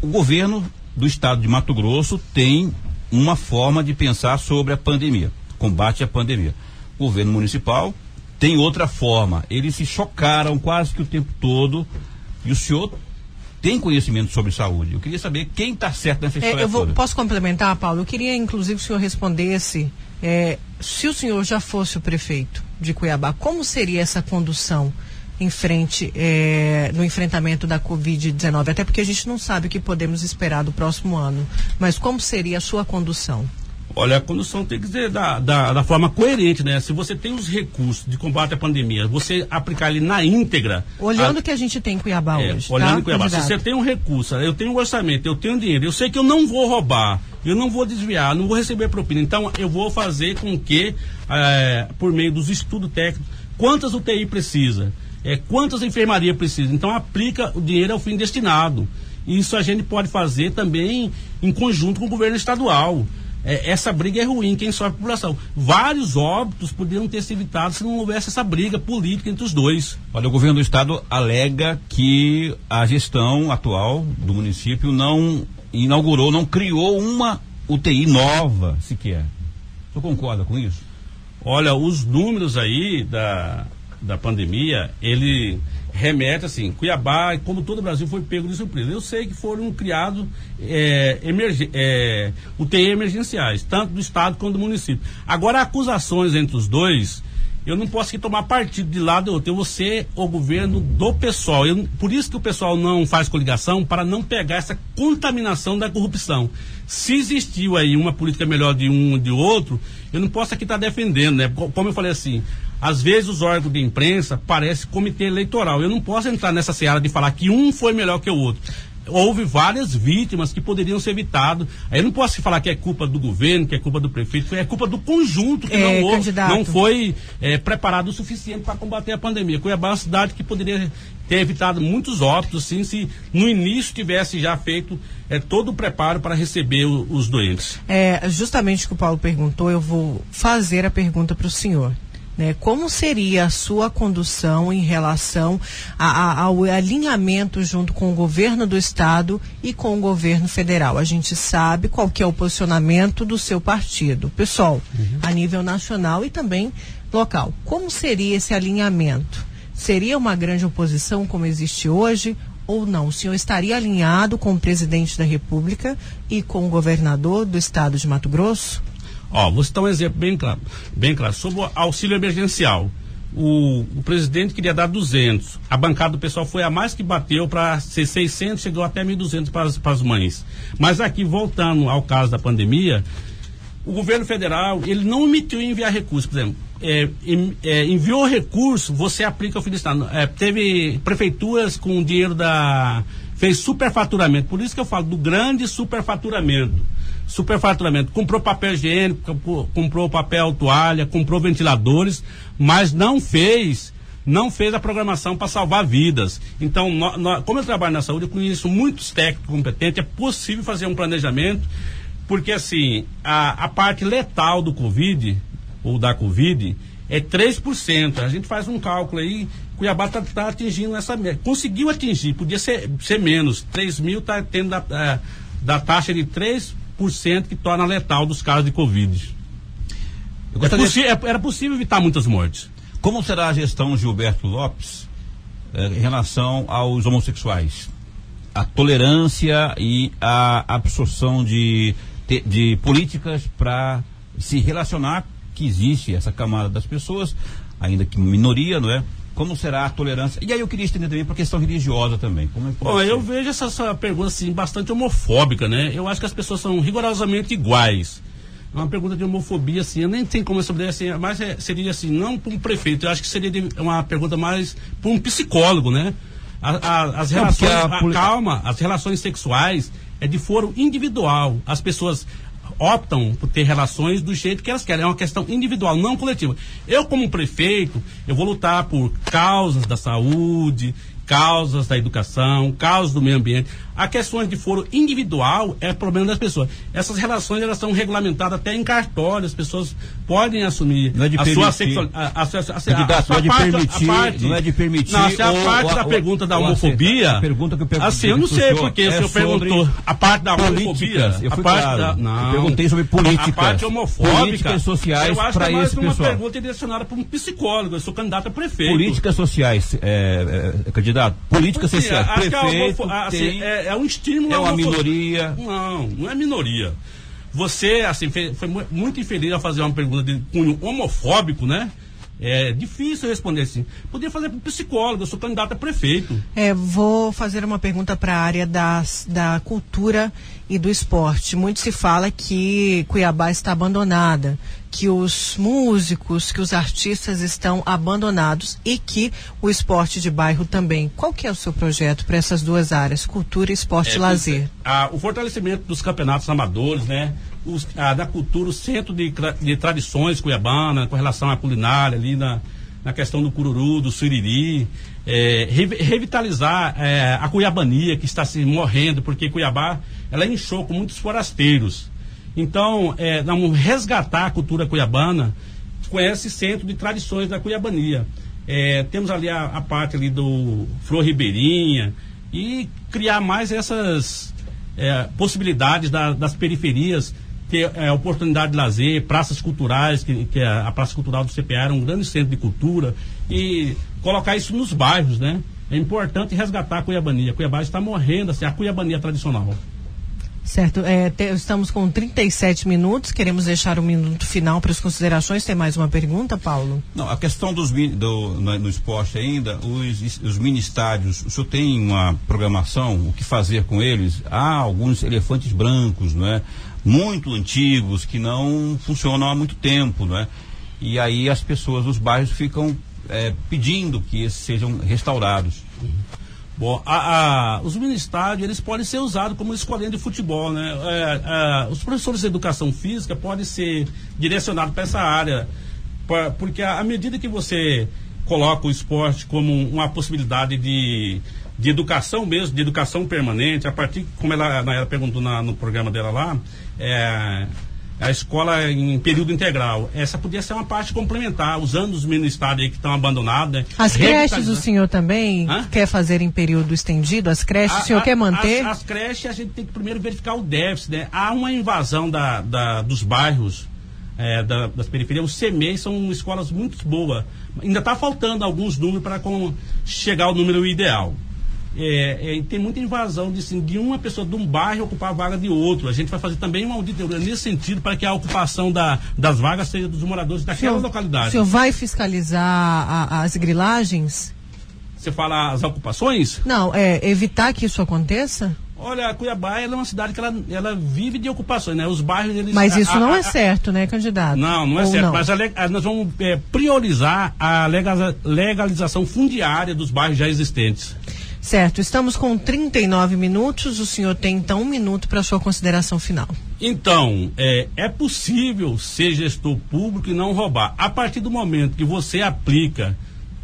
o governo do estado de Mato Grosso tem uma forma de pensar sobre a pandemia, combate à pandemia. O governo municipal tem outra forma. Eles se chocaram quase que o tempo todo. E o senhor tem conhecimento sobre saúde. Eu queria saber quem está certo nessa história é, eu vou, toda. Posso complementar, Paulo? Eu queria, inclusive, que o senhor respondesse. É, se o senhor já fosse o prefeito de Cuiabá, como seria essa condução? em frente é, no enfrentamento da Covid-19, até porque a gente não sabe o que podemos esperar do próximo ano. Mas como seria a sua condução? Olha, a condução tem que ser da, da, da, forma coerente, né? Se você tem os recursos de combate à pandemia, você aplicar ele na íntegra. Olhando o que a gente tem em Cuiabá é, hoje. Olhando tá? em Cuiabá. Candidato. Se você tem um recurso, eu tenho um orçamento, eu tenho dinheiro, eu sei que eu não vou roubar, eu não vou desviar, não vou receber propina. Então, eu vou fazer com que, é, por meio dos estudos técnicos, quantas UTI precisa? é, quantas enfermarias precisa. Então aplica o dinheiro ao fim destinado. Isso a gente pode fazer também em conjunto com o governo estadual. É, essa briga é ruim, quem sofre a população. Vários óbitos poderiam ter sido evitados se não houvesse essa briga política entre os dois. Olha, o governo do estado alega que a gestão atual do município não inaugurou, não criou uma UTI nova sequer. Você concorda com isso? Olha, os números aí da, da pandemia, ele remete assim, Cuiabá, como todo o Brasil, foi pego de surpresa. Eu sei que foram criados é, é, UTI emergenciais, tanto do Estado quanto do município. Agora, acusações entre os dois, eu não posso tomar partido de lado ou outro. Eu vou ser o governo do pessoal. Eu, por isso que o pessoal não faz coligação, para não pegar essa contaminação da corrupção. Se existiu aí uma política melhor de um de outro, eu não posso aqui estar tá defendendo, né? Como eu falei assim, às vezes os órgãos de imprensa parecem comitê eleitoral. Eu não posso entrar nessa seara de falar que um foi melhor que o outro houve várias vítimas que poderiam ser evitadas. Aí eu não posso falar que é culpa do governo, que é culpa do prefeito, é culpa do conjunto que é, não, houve, não foi é, preparado o suficiente para combater a pandemia. Cuiabá é uma cidade que poderia ter evitado muitos óbitos, sim, se no início tivesse já feito é, todo o preparo para receber o, os doentes. É, justamente o que o Paulo perguntou, eu vou fazer a pergunta para o senhor. Né? Como seria a sua condução em relação a, a, ao alinhamento junto com o governo do estado e com o governo federal? A gente sabe qual que é o posicionamento do seu partido, pessoal, uhum. a nível nacional e também local. Como seria esse alinhamento? Seria uma grande oposição como existe hoje? Ou não? O senhor estaria alinhado com o presidente da República e com o governador do estado de Mato Grosso? Ó, vou citar um exemplo bem claro, bem claro. Sobre o auxílio emergencial. O, o, presidente queria dar 200. A bancada do pessoal foi a mais que bateu para ser 600, chegou até 1.200 para, para as mães. Mas aqui, voltando ao caso da pandemia, o governo federal, ele não omitiu enviar recursos. Por exemplo, é, é, enviou recurso, você aplica o fim do Estado. É, teve prefeituras com dinheiro da. fez superfaturamento. Por isso que eu falo do grande superfaturamento. Superfaturamento. Comprou papel higiênico, comprou papel toalha, comprou ventiladores, mas não fez não fez a programação para salvar vidas. Então, como eu trabalho na saúde, eu conheço muitos técnicos competentes, é possível fazer um planejamento, porque assim, a, a parte letal do Covid, ou da Covid, é 3%. A gente faz um cálculo aí, Cuiabá está tá atingindo essa meta. Conseguiu atingir, podia ser, ser menos. 3 mil está tendo da, é, da taxa de 3% que torna letal dos casos de Covid. É possi é, era possível evitar muitas mortes. Como será a gestão Gilberto Lopes eh, em relação aos homossexuais? A tolerância e a absorção de, de, de políticas para se relacionar que existe essa camada das pessoas, ainda que minoria, não é? Como será a tolerância? E aí eu queria estender também para a questão religiosa também. Como é Bom, eu vejo essa, essa, pergunta assim, bastante homofóbica, né? Eu acho que as pessoas são rigorosamente iguais. É uma pergunta de homofobia, assim, eu nem tenho como responder assim, mas é, seria assim, não para um prefeito, eu acho que seria de, uma pergunta mais para um psicólogo, né? A, a, as relações, a, calma, as relações sexuais é de foro individual. As pessoas optam por ter relações do jeito que elas querem. É uma questão individual, não coletiva. Eu, como prefeito, eu vou lutar por causas da saúde, causas da educação, causas do meio ambiente. A questões de foro individual é problema das pessoas. Essas relações elas são regulamentadas até em cartório, as pessoas podem assumir não é de a sua sexualidade. A, a, a, não é de permitir, parte, não é de permitir. Não, se a parte ou, da ou, pergunta da homofobia. A pergunta que eu perguntei. Assim, eu não sei porque é o senhor perguntou a parte da homofobia. Eu fui a parte claro. da, não, eu perguntei sobre políticas. A parte homofóbica. Políticas sociais para esse pessoal. é mais uma pergunta direcionada para um psicólogo. Eu sou candidato a prefeito. Políticas sociais, é, é, candidato. Políticas sociais. Prefeito. Assim, é um estímulo. É uma minoria. Não, não é minoria. Você, assim, foi, foi muito infeliz a fazer uma pergunta de cunho homofóbico, né? É difícil responder assim. Podia fazer para psicólogo, eu sou candidato a prefeito. É, vou fazer uma pergunta para a área das, da cultura e do esporte. Muito se fala que Cuiabá está abandonada, que os músicos, que os artistas estão abandonados e que o esporte de bairro também. Qual que é o seu projeto para essas duas áreas, cultura, esporte é, e lazer? A, o fortalecimento dos campeonatos amadores, né? A, da cultura, o centro de, de tradições cuiabana, com relação à culinária ali na, na questão do cururu, do suriri, é, re, revitalizar é, a cuiabania que está se morrendo, porque Cuiabá ela inchou com muitos forasteiros. Então, é, vamos resgatar a cultura cuiabana com esse centro de tradições da cuiabania. É, temos ali a, a, parte ali do Flor Ribeirinha e criar mais essas é, possibilidades da, das periferias ter é, oportunidade de lazer, praças culturais, que, que a, a, Praça Cultural do CPA era um grande centro de cultura, e colocar isso nos bairros, né? É importante resgatar a Cuiabania. A Cuiabá está morrendo, assim, a Cuiabania tradicional. Certo, é, te, estamos com 37 minutos, queremos deixar o um minuto final para as considerações. Tem mais uma pergunta, Paulo? Não, a questão dos do, no, no esporte ainda, os, os mini estádios, o senhor tem uma programação, o que fazer com eles? Há alguns elefantes brancos, não é? Muito antigos que não funcionam há muito tempo, não é? E aí as pessoas dos bairros ficam é, pedindo que esses sejam restaurados. Bom, a, a, os mini estádios eles podem ser usados como escolinha de futebol, né? É, é, os professores de educação física podem ser direcionados para essa área, pra, porque à medida que você coloca o esporte como uma possibilidade de, de educação mesmo, de educação permanente, a partir, como ela, ela perguntou na, no programa dela lá, é, a escola em período integral. Essa podia ser uma parte complementar, usando os ministérios aí que estão abandonados. Né? As creches o senhor também Hã? quer fazer em período estendido? As creches a, o senhor a, quer manter? As, as, creches a gente tem que primeiro verificar o déficit. Né? Há uma invasão da, da dos bairros, é, da, das periferias. Os CMEI são escolas muito boas. Ainda está faltando alguns números para chegar ao número ideal. É, é, tem muita invasão de, assim, de uma pessoa de um bairro ocupar a vaga de outro. A gente vai fazer também uma auditoria nesse sentido para que a ocupação da, das vagas seja dos moradores daquela senhor, localidade. O senhor vai fiscalizar a, as grilagens? Você fala as ocupações? Não, é evitar que isso aconteça? Olha, Cuiabá é uma cidade que ela, ela vive de ocupações, né? Os bairros eles. Mas isso a, não a, é certo, né, candidato? Não, não é Ou certo. Não? Mas a, nós vamos é, priorizar a legalização fundiária dos bairros já existentes. Certo, estamos com 39 minutos. O senhor tem então um minuto para sua consideração final. Então, é, é possível ser gestor público e não roubar. A partir do momento que você aplica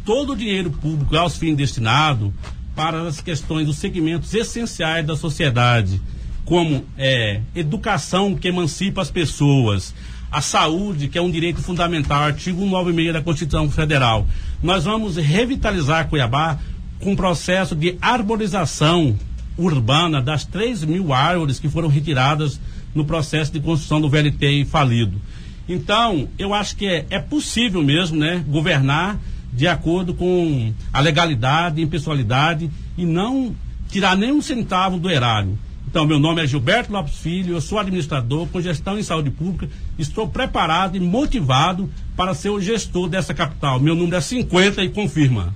todo o dinheiro público aos fins destinados para as questões dos segmentos essenciais da sociedade, como é, educação que emancipa as pessoas, a saúde, que é um direito fundamental, artigo 96 da Constituição Federal. Nós vamos revitalizar Cuiabá um processo de arborização urbana das 3 mil árvores que foram retiradas no processo de construção do VLT falido. Então, eu acho que é, é possível mesmo, né, governar de acordo com a legalidade, impessoalidade e não tirar nenhum centavo do erário. Então, meu nome é Gilberto Lopes Filho, eu sou administrador com gestão em saúde pública, estou preparado e motivado para ser o gestor dessa capital. Meu número é 50 e confirma.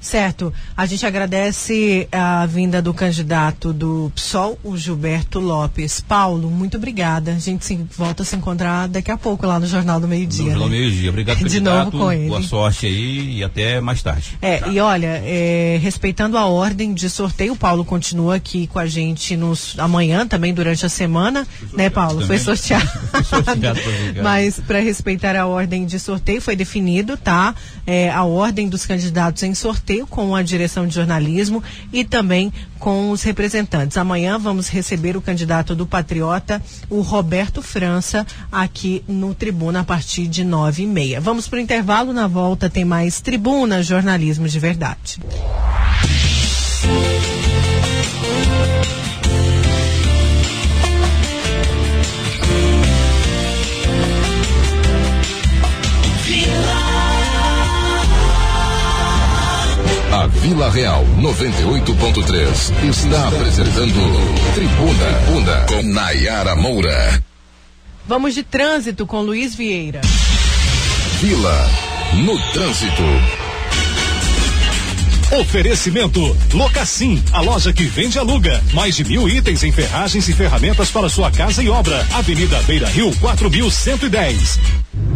Certo. A gente agradece a vinda do candidato do PSOL, o Gilberto Lopes. Paulo, muito obrigada. A gente se, volta a se encontrar daqui a pouco lá no Jornal do Meio Dia. No Jornal né? do Meio Dia. Obrigado, De candidato. novo com ele. Boa sorte aí e até mais tarde. É, tá. e olha, é, respeitando a ordem de sorteio, o Paulo continua aqui com a gente nos, amanhã também, durante a semana, né, Paulo? Também. Foi sorteado. Foi sorteado Mas para respeitar a ordem de sorteio, foi definido, tá? É, a ordem dos candidatos em sorteio com a direção de jornalismo e também com os representantes. Amanhã vamos receber o candidato do Patriota, o Roberto França, aqui no Tribuna a partir de nove e meia. Vamos para o intervalo, na volta tem mais Tribuna Jornalismo de Verdade. A Vila Real 98.3 está apresentando Tribuna, Tribuna com Nayara Moura. Vamos de trânsito com Luiz Vieira. Vila no trânsito. Oferecimento Locassim, a loja que vende e aluga. Mais de mil itens em ferragens e ferramentas para sua casa e obra. Avenida Beira Rio, 4110.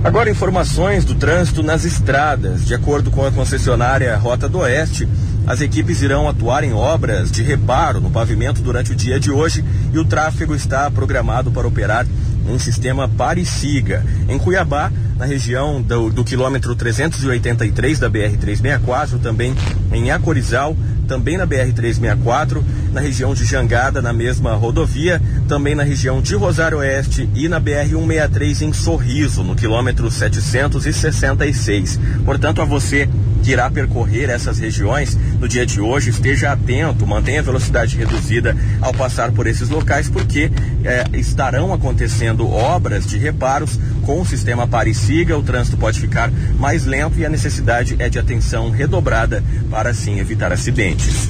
Agora informações do trânsito nas estradas. De acordo com a concessionária Rota do Oeste, as equipes irão atuar em obras de reparo no pavimento durante o dia de hoje e o tráfego está programado para operar em sistema pare-siga. Em Cuiabá, na região do, do quilômetro 383 da BR-364, também em Acorizal, também na BR-364, na região de Jangada, na mesma rodovia, também na região de Rosário Oeste e na BR-163 em Sorriso, no quilômetro 766. Portanto, a você que irá percorrer essas regiões no dia de hoje, esteja atento, mantenha a velocidade reduzida ao passar por esses locais, porque é, estarão acontecendo obras de reparos com o sistema pare-siga, o trânsito pode ficar mais lento e a necessidade é de atenção redobrada para assim evitar acidentes.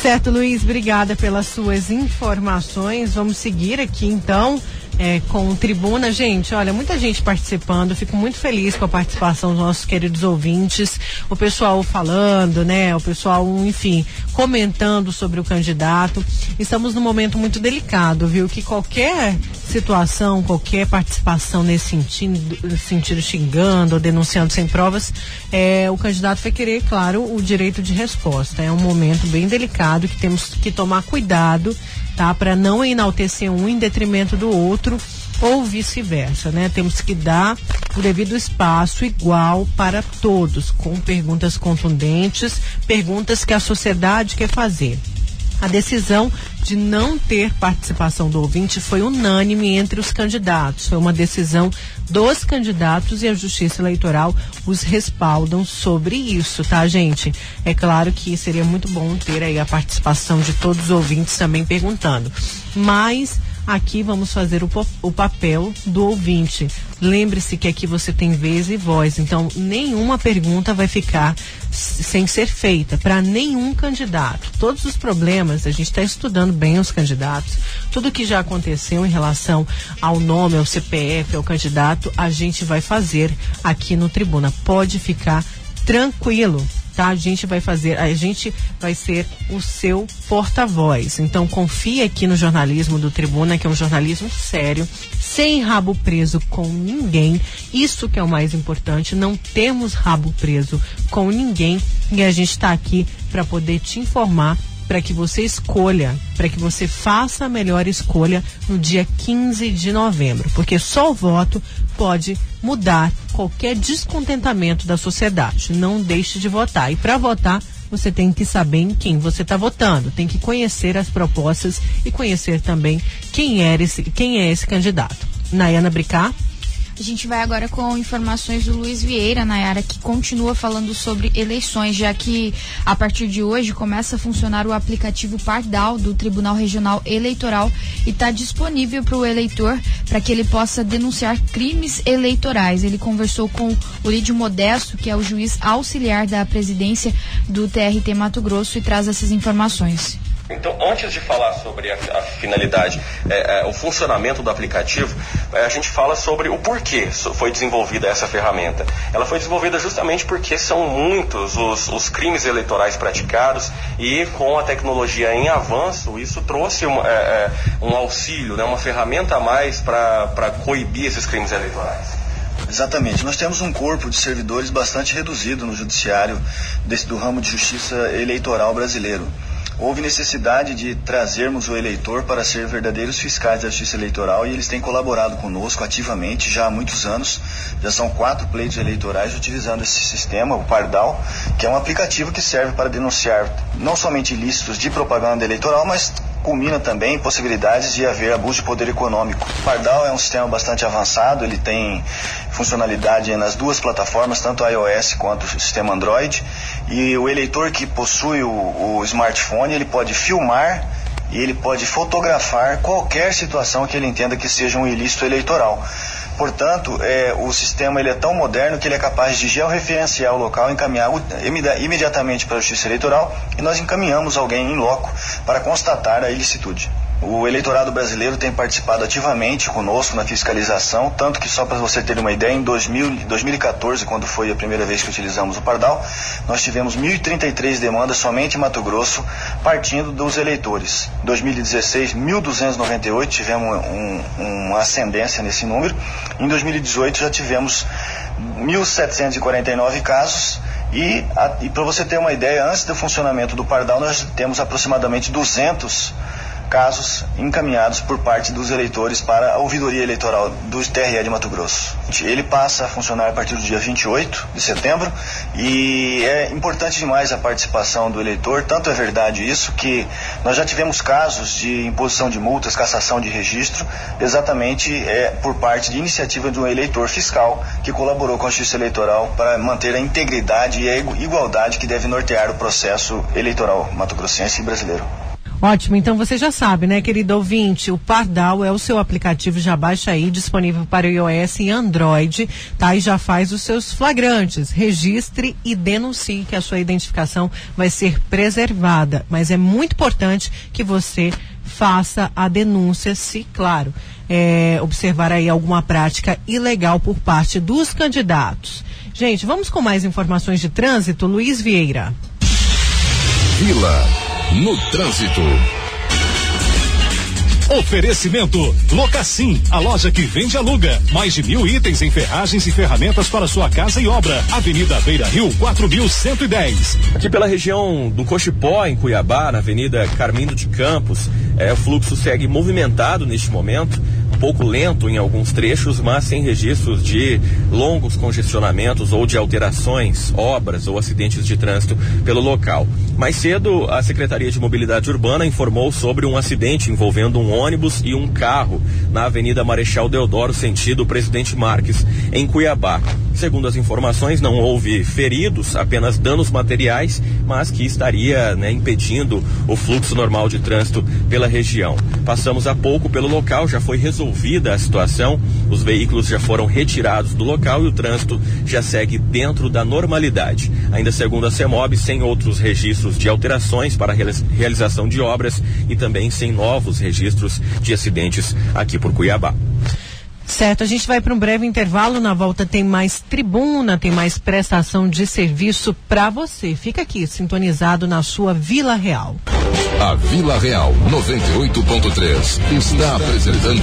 Certo, Luiz, obrigada pelas suas informações. Vamos seguir aqui então é, com tribuna. Gente, olha, muita gente participando. Fico muito feliz com a participação dos nossos queridos ouvintes. O pessoal falando, né? O pessoal, enfim, comentando sobre o candidato. Estamos num momento muito delicado, viu? Que qualquer situação, qualquer participação nesse sentido, sentido xingando ou denunciando sem provas, é, o candidato vai querer, claro, o direito de resposta. É um momento bem delicado que temos que tomar cuidado tá? Para não enaltecer um em detrimento do outro ou vice-versa, né? Temos que dar o devido espaço igual para todos, com perguntas contundentes, perguntas que a sociedade quer fazer. A decisão de não ter participação do ouvinte foi unânime entre os candidatos. Foi uma decisão dos candidatos e a Justiça Eleitoral os respaldam sobre isso, tá, gente? É claro que seria muito bom ter aí a participação de todos os ouvintes também perguntando. Mas Aqui vamos fazer o, o papel do ouvinte. Lembre-se que aqui você tem vez e voz, então nenhuma pergunta vai ficar sem ser feita para nenhum candidato. Todos os problemas, a gente está estudando bem os candidatos, tudo que já aconteceu em relação ao nome, ao CPF, ao candidato, a gente vai fazer aqui no Tribuna. Pode ficar tranquilo tá? A gente vai fazer, a gente vai ser o seu porta-voz. Então confie aqui no jornalismo do Tribuna, que é um jornalismo sério, sem rabo preso com ninguém. Isso que é o mais importante, não temos rabo preso com ninguém e a gente está aqui para poder te informar para que você escolha, para que você faça a melhor escolha no dia 15 de novembro, porque só o voto pode mudar qualquer descontentamento da sociedade. Não deixe de votar. E para votar, você tem que saber em quem você está votando, tem que conhecer as propostas e conhecer também quem é esse, quem é esse candidato. Nayana Bricá. A gente vai agora com informações do Luiz Vieira, Nayara, que continua falando sobre eleições, já que a partir de hoje começa a funcionar o aplicativo Pardal do Tribunal Regional Eleitoral e está disponível para o eleitor para que ele possa denunciar crimes eleitorais. Ele conversou com o Lídio Modesto, que é o juiz auxiliar da presidência do TRT Mato Grosso, e traz essas informações. Então, antes de falar sobre a, a finalidade, é, é, o funcionamento do aplicativo, é, a gente fala sobre o porquê foi desenvolvida essa ferramenta. Ela foi desenvolvida justamente porque são muitos os, os crimes eleitorais praticados e com a tecnologia em avanço, isso trouxe uma, é, é, um auxílio, né, uma ferramenta a mais para coibir esses crimes eleitorais. Exatamente. Nós temos um corpo de servidores bastante reduzido no judiciário desse, do ramo de justiça eleitoral brasileiro houve necessidade de trazermos o eleitor para ser verdadeiros fiscais da justiça eleitoral e eles têm colaborado conosco ativamente já há muitos anos. Já são quatro pleitos eleitorais utilizando esse sistema, o Pardal, que é um aplicativo que serve para denunciar não somente ilícitos de propaganda eleitoral, mas culmina também possibilidades de haver abuso de poder econômico. O Pardal é um sistema bastante avançado, ele tem funcionalidade nas duas plataformas, tanto iOS quanto o sistema Android. E o eleitor que possui o, o smartphone, ele pode filmar e ele pode fotografar qualquer situação que ele entenda que seja um ilícito eleitoral. Portanto, é, o sistema ele é tão moderno que ele é capaz de georreferenciar o local, encaminhar imediatamente para a Justiça Eleitoral e nós encaminhamos alguém em loco para constatar a ilicitude. O eleitorado brasileiro tem participado ativamente conosco na fiscalização, tanto que só para você ter uma ideia, em 2000, 2014, quando foi a primeira vez que utilizamos o Pardal, nós tivemos 1.033 demandas somente em Mato Grosso, partindo dos eleitores. Em 2016, 1.298, tivemos um, uma ascendência nesse número. Em 2018 já tivemos 1.749 casos e, e para você ter uma ideia, antes do funcionamento do Pardal, nós temos aproximadamente 200 casos encaminhados por parte dos eleitores para a ouvidoria eleitoral do TRE de Mato Grosso. Ele passa a funcionar a partir do dia 28 de setembro e é importante demais a participação do eleitor, tanto é verdade isso que nós já tivemos casos de imposição de multas, cassação de registro, exatamente é, por parte de iniciativa de um eleitor fiscal que colaborou com a Justiça Eleitoral para manter a integridade e a igualdade que deve nortear o processo eleitoral mato-grossense e brasileiro. Ótimo, então você já sabe, né, querido ouvinte, o Pardal é o seu aplicativo, já baixa aí, disponível para iOS e Android, tá? E já faz os seus flagrantes. Registre e denuncie que a sua identificação vai ser preservada. Mas é muito importante que você faça a denúncia, se, claro, é, observar aí alguma prática ilegal por parte dos candidatos. Gente, vamos com mais informações de trânsito. Luiz Vieira. Vila no trânsito. Oferecimento Locassim, a loja que vende e aluga. Mais de mil itens em ferragens e ferramentas para sua casa e obra. Avenida Beira Rio, 4110. Aqui pela região do Cochipó, em Cuiabá, na Avenida Carmindo de Campos, é, o fluxo segue movimentado neste momento pouco lento em alguns trechos, mas sem registros de longos congestionamentos ou de alterações, obras ou acidentes de trânsito pelo local. Mais cedo, a Secretaria de Mobilidade Urbana informou sobre um acidente envolvendo um ônibus e um carro na Avenida Marechal Deodoro, sentido Presidente Marques, em Cuiabá. Segundo as informações, não houve feridos, apenas danos materiais, mas que estaria né, impedindo o fluxo normal de trânsito pela região. Passamos há pouco pelo local, já foi resolvida a situação, os veículos já foram retirados do local e o trânsito já segue dentro da normalidade. Ainda segundo a CEMOB, sem outros registros de alterações para a realização de obras e também sem novos registros de acidentes aqui por Cuiabá. Certo, a gente vai para um breve intervalo. Na volta tem mais tribuna, tem mais prestação de serviço para você. Fica aqui, sintonizado na sua Vila Real. A Vila Real 98.3 está apresentando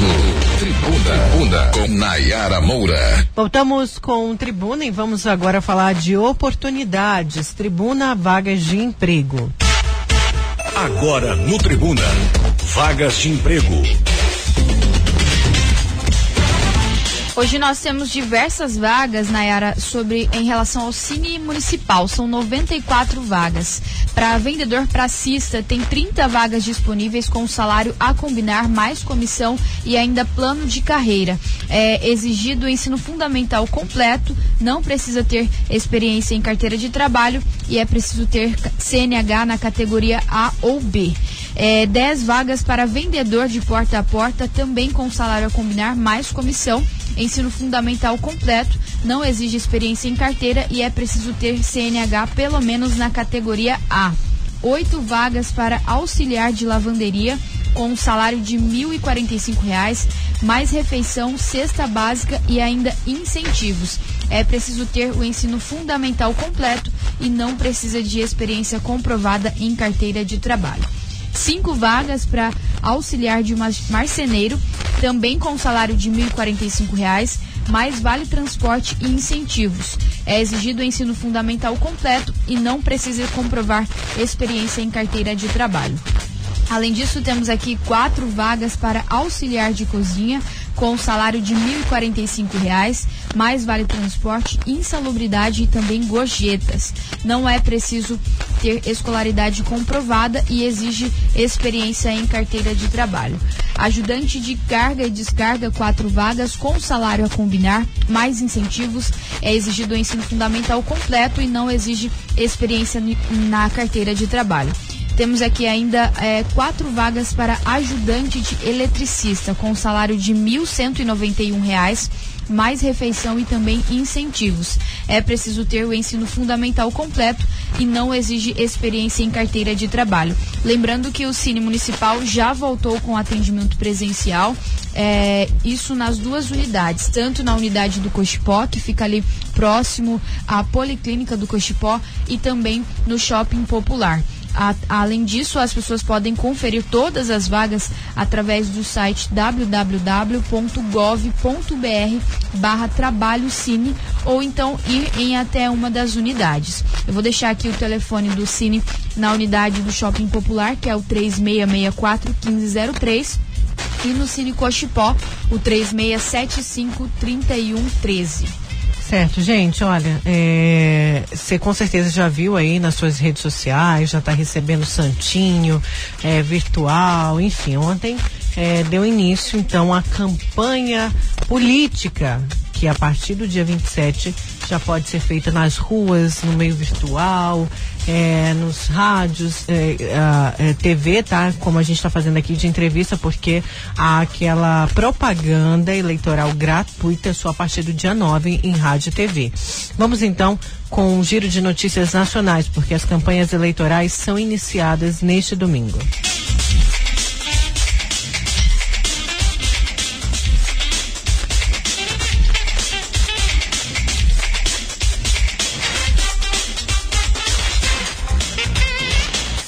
Tribuna, Tribuna com Nayara Moura. Voltamos com Tribuna e vamos agora falar de oportunidades. Tribuna, vagas de emprego. Agora no Tribuna, vagas de emprego. Hoje nós temos diversas vagas, Nayara, sobre em relação ao Cine Municipal. São 94 vagas. Para vendedor pracista, tem 30 vagas disponíveis com salário a combinar, mais comissão e ainda plano de carreira. É exigido o ensino fundamental completo, não precisa ter experiência em carteira de trabalho e é preciso ter CNH na categoria A ou B. É, 10 vagas para vendedor de porta a porta, também com salário a combinar, mais comissão ensino fundamental completo, não exige experiência em carteira e é preciso ter CNH pelo menos na categoria A. Oito vagas para auxiliar de lavanderia com um salário de R$ 1.045, mais refeição, cesta básica e ainda incentivos. É preciso ter o ensino fundamental completo e não precisa de experiência comprovada em carteira de trabalho cinco vagas para auxiliar de marceneiro, também com salário de R$ 1.045, mais vale transporte e incentivos. É exigido o ensino fundamental completo e não precisa comprovar experiência em carteira de trabalho. Além disso, temos aqui quatro vagas para auxiliar de cozinha, com salário de R$ 1.045, mais vale transporte, insalubridade e também gorjetas. Não é preciso ter escolaridade comprovada e exige experiência em carteira de trabalho. Ajudante de carga e descarga, quatro vagas com salário a combinar, mais incentivos. É exigido o ensino fundamental completo e não exige experiência na carteira de trabalho. Temos aqui ainda é, quatro vagas para ajudante de eletricista, com salário de R$ 1.191 mais refeição e também incentivos. É preciso ter o ensino fundamental completo e não exige experiência em carteira de trabalho. Lembrando que o Cine Municipal já voltou com atendimento presencial, é, isso nas duas unidades, tanto na unidade do Cochipó, que fica ali próximo à Policlínica do Cochipó, e também no Shopping Popular. A, além disso, as pessoas podem conferir todas as vagas através do site www.gov.br barra trabalho cine ou então ir em até uma das unidades. Eu vou deixar aqui o telefone do Cine na unidade do Shopping Popular, que é o 3664 1503 e no Cine Cochipó, o 3675 3113. Certo, gente, olha, é, você com certeza já viu aí nas suas redes sociais, já está recebendo santinho, é, virtual, enfim, ontem é, deu início então a campanha política que a partir do dia 27 já pode ser feita nas ruas, no meio virtual, é, nos rádios, é, é, TV, tá? Como a gente está fazendo aqui de entrevista, porque há aquela propaganda eleitoral gratuita só a partir do dia 9 em rádio e TV. Vamos então com um giro de notícias nacionais, porque as campanhas eleitorais são iniciadas neste domingo.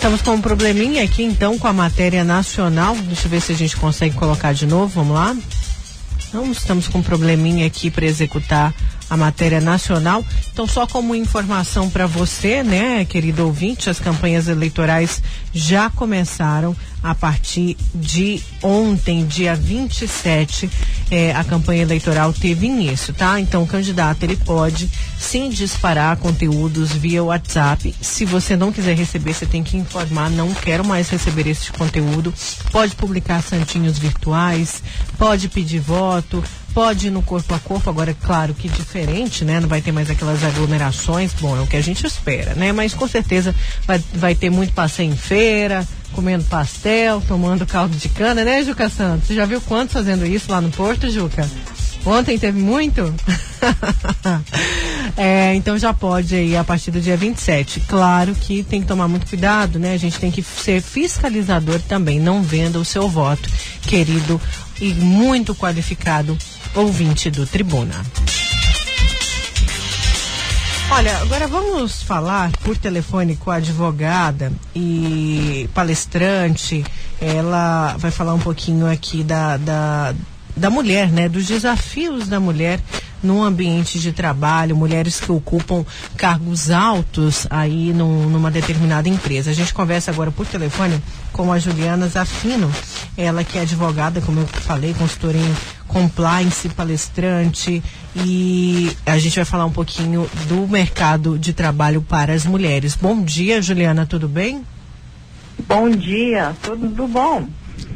Estamos com um probleminha aqui então com a matéria nacional. Deixa eu ver se a gente consegue colocar de novo. Vamos lá. Não estamos com um probleminha aqui para executar a matéria nacional. Então, só como informação para você, né, querido ouvinte, as campanhas eleitorais já começaram a partir de ontem, dia 27, eh, a campanha eleitoral teve início, tá? Então o candidato ele pode sim disparar conteúdos via WhatsApp. Se você não quiser receber, você tem que informar, não quero mais receber esse conteúdo. Pode publicar santinhos virtuais, pode pedir voto, pode ir no corpo a corpo, agora é claro que diferente, né? Não vai ter mais aquelas aglomerações, bom, é o que a gente espera, né? Mas com certeza vai, vai ter muito passeio em feira, comendo pastel, tomando caldo de cana, né, Juca Santos? Você já viu quantos fazendo isso lá no Porto, Juca? Ontem teve muito? é, então já pode aí a partir do dia 27. Claro que tem que tomar muito cuidado, né? A gente tem que ser fiscalizador também. Não venda o seu voto, querido e muito qualificado ouvinte do Tribuna. Olha, agora vamos falar por telefone com a advogada e palestrante. Ela vai falar um pouquinho aqui da, da, da mulher, né? Dos desafios da mulher no ambiente de trabalho, mulheres que ocupam cargos altos aí num, numa determinada empresa. A gente conversa agora por telefone com a Juliana Zafino, ela que é advogada, como eu falei, consultora em compliance, palestrante e a gente vai falar um pouquinho do mercado de trabalho para as mulheres. Bom dia, Juliana, tudo bem? Bom dia, tudo bom?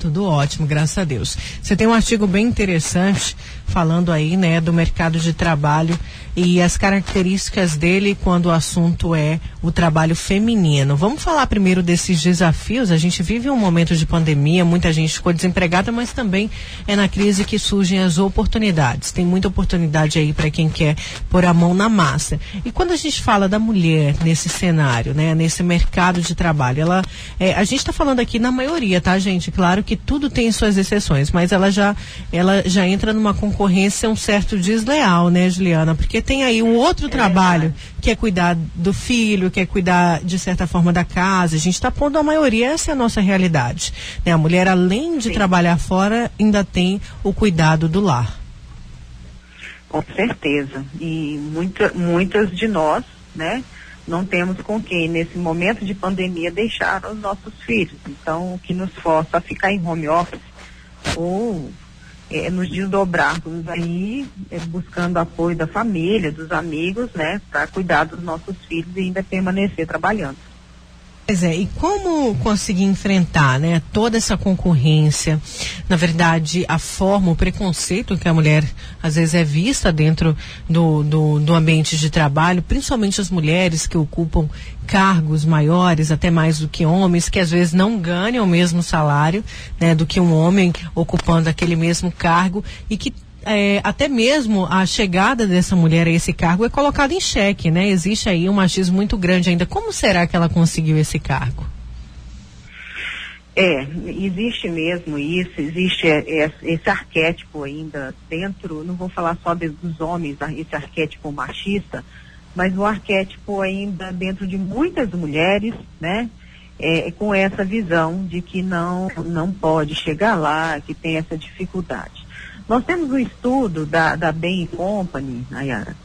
Tudo ótimo, graças a Deus. Você tem um artigo bem interessante falando aí, né, do mercado de trabalho e as características dele quando o assunto é o trabalho feminino. Vamos falar primeiro desses desafios. A gente vive um momento de pandemia, muita gente ficou desempregada, mas também é na crise que surgem as oportunidades. Tem muita oportunidade aí para quem quer pôr a mão na massa. E quando a gente fala da mulher nesse cenário, né, nesse mercado de trabalho, ela, é, a gente está falando aqui na maioria, tá, gente? Claro que tudo tem suas exceções, mas ela já, ela já entra numa concorrência um certo desleal, né, Juliana? Porque tem aí um outro é trabalho, verdade. que é cuidar do filho, que é cuidar, de certa forma, da casa. A gente está pondo a maioria, essa é a nossa realidade. Né? A mulher, além de Sim. trabalhar fora, ainda tem o cuidado do lar. Com certeza. E muita, muitas de nós, né, não temos com quem, nesse momento de pandemia, deixar os nossos filhos. Então, o que nos força a ficar em home office ou é, nos desdobrarmos aí, é, buscando apoio da família, dos amigos, né, para cuidar dos nossos filhos e ainda permanecer trabalhando. Pois é, e como conseguir enfrentar, né, toda essa concorrência, na verdade, a forma, o preconceito que a mulher às vezes é vista dentro do, do, do ambiente de trabalho, principalmente as mulheres que ocupam cargos maiores, até mais do que homens, que às vezes não ganham o mesmo salário, né, do que um homem ocupando aquele mesmo cargo e que é, até mesmo a chegada dessa mulher a esse cargo é colocada em xeque, né? Existe aí um machismo muito grande ainda. Como será que ela conseguiu esse cargo? É, existe mesmo isso, existe esse arquétipo ainda dentro, não vou falar só dos homens, esse arquétipo machista, mas o arquétipo ainda dentro de muitas mulheres, né? É, com essa visão de que não, não pode chegar lá, que tem essa dificuldade. Nós temos um estudo da, da Bain Company, Nayara,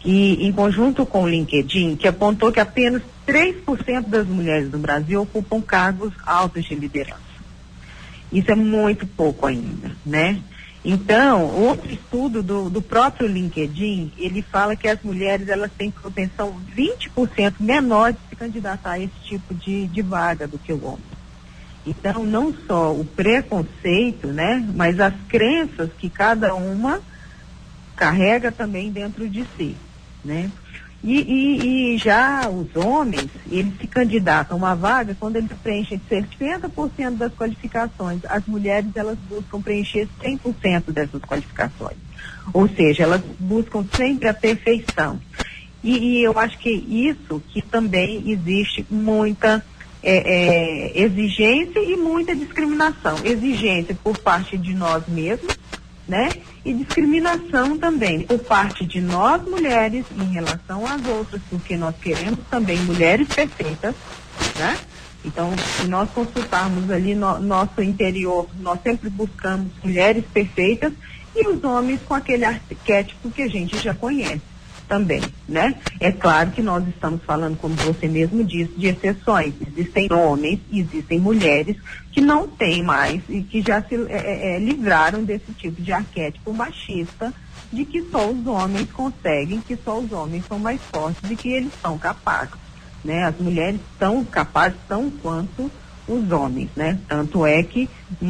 que em conjunto com o LinkedIn, que apontou que apenas 3% das mulheres do Brasil ocupam cargos altos de liderança. Isso é muito pouco ainda, né? Então, outro estudo do, do próprio LinkedIn, ele fala que as mulheres elas têm propensão 20% menor de se candidatar a esse tipo de, de vaga do que o homem. Então, não só o preconceito, né, mas as crenças que cada uma carrega também dentro de si, né? E, e, e já os homens, eles se candidatam a uma vaga quando eles preenchem 50% das qualificações. As mulheres, elas buscam preencher 100% dessas qualificações. Ou seja, elas buscam sempre a perfeição. E, e eu acho que isso que também existe muita é, é, exigência e muita discriminação. Exigência por parte de nós mesmos, né? E discriminação também por parte de nós mulheres em relação às outras, porque nós queremos também mulheres perfeitas, né? Então, se nós consultarmos ali no nosso interior, nós sempre buscamos mulheres perfeitas e os homens com aquele arquétipo que a gente já conhece, também, né? É claro que nós estamos falando, como você mesmo disse, de exceções. Existem homens, existem mulheres que não têm mais e que já se é, é, é, livraram desse tipo de arquétipo machista de que só os homens conseguem, que só os homens são mais fortes e que eles são capazes, né? As mulheres são capazes tão quanto os homens, né? Tanto é que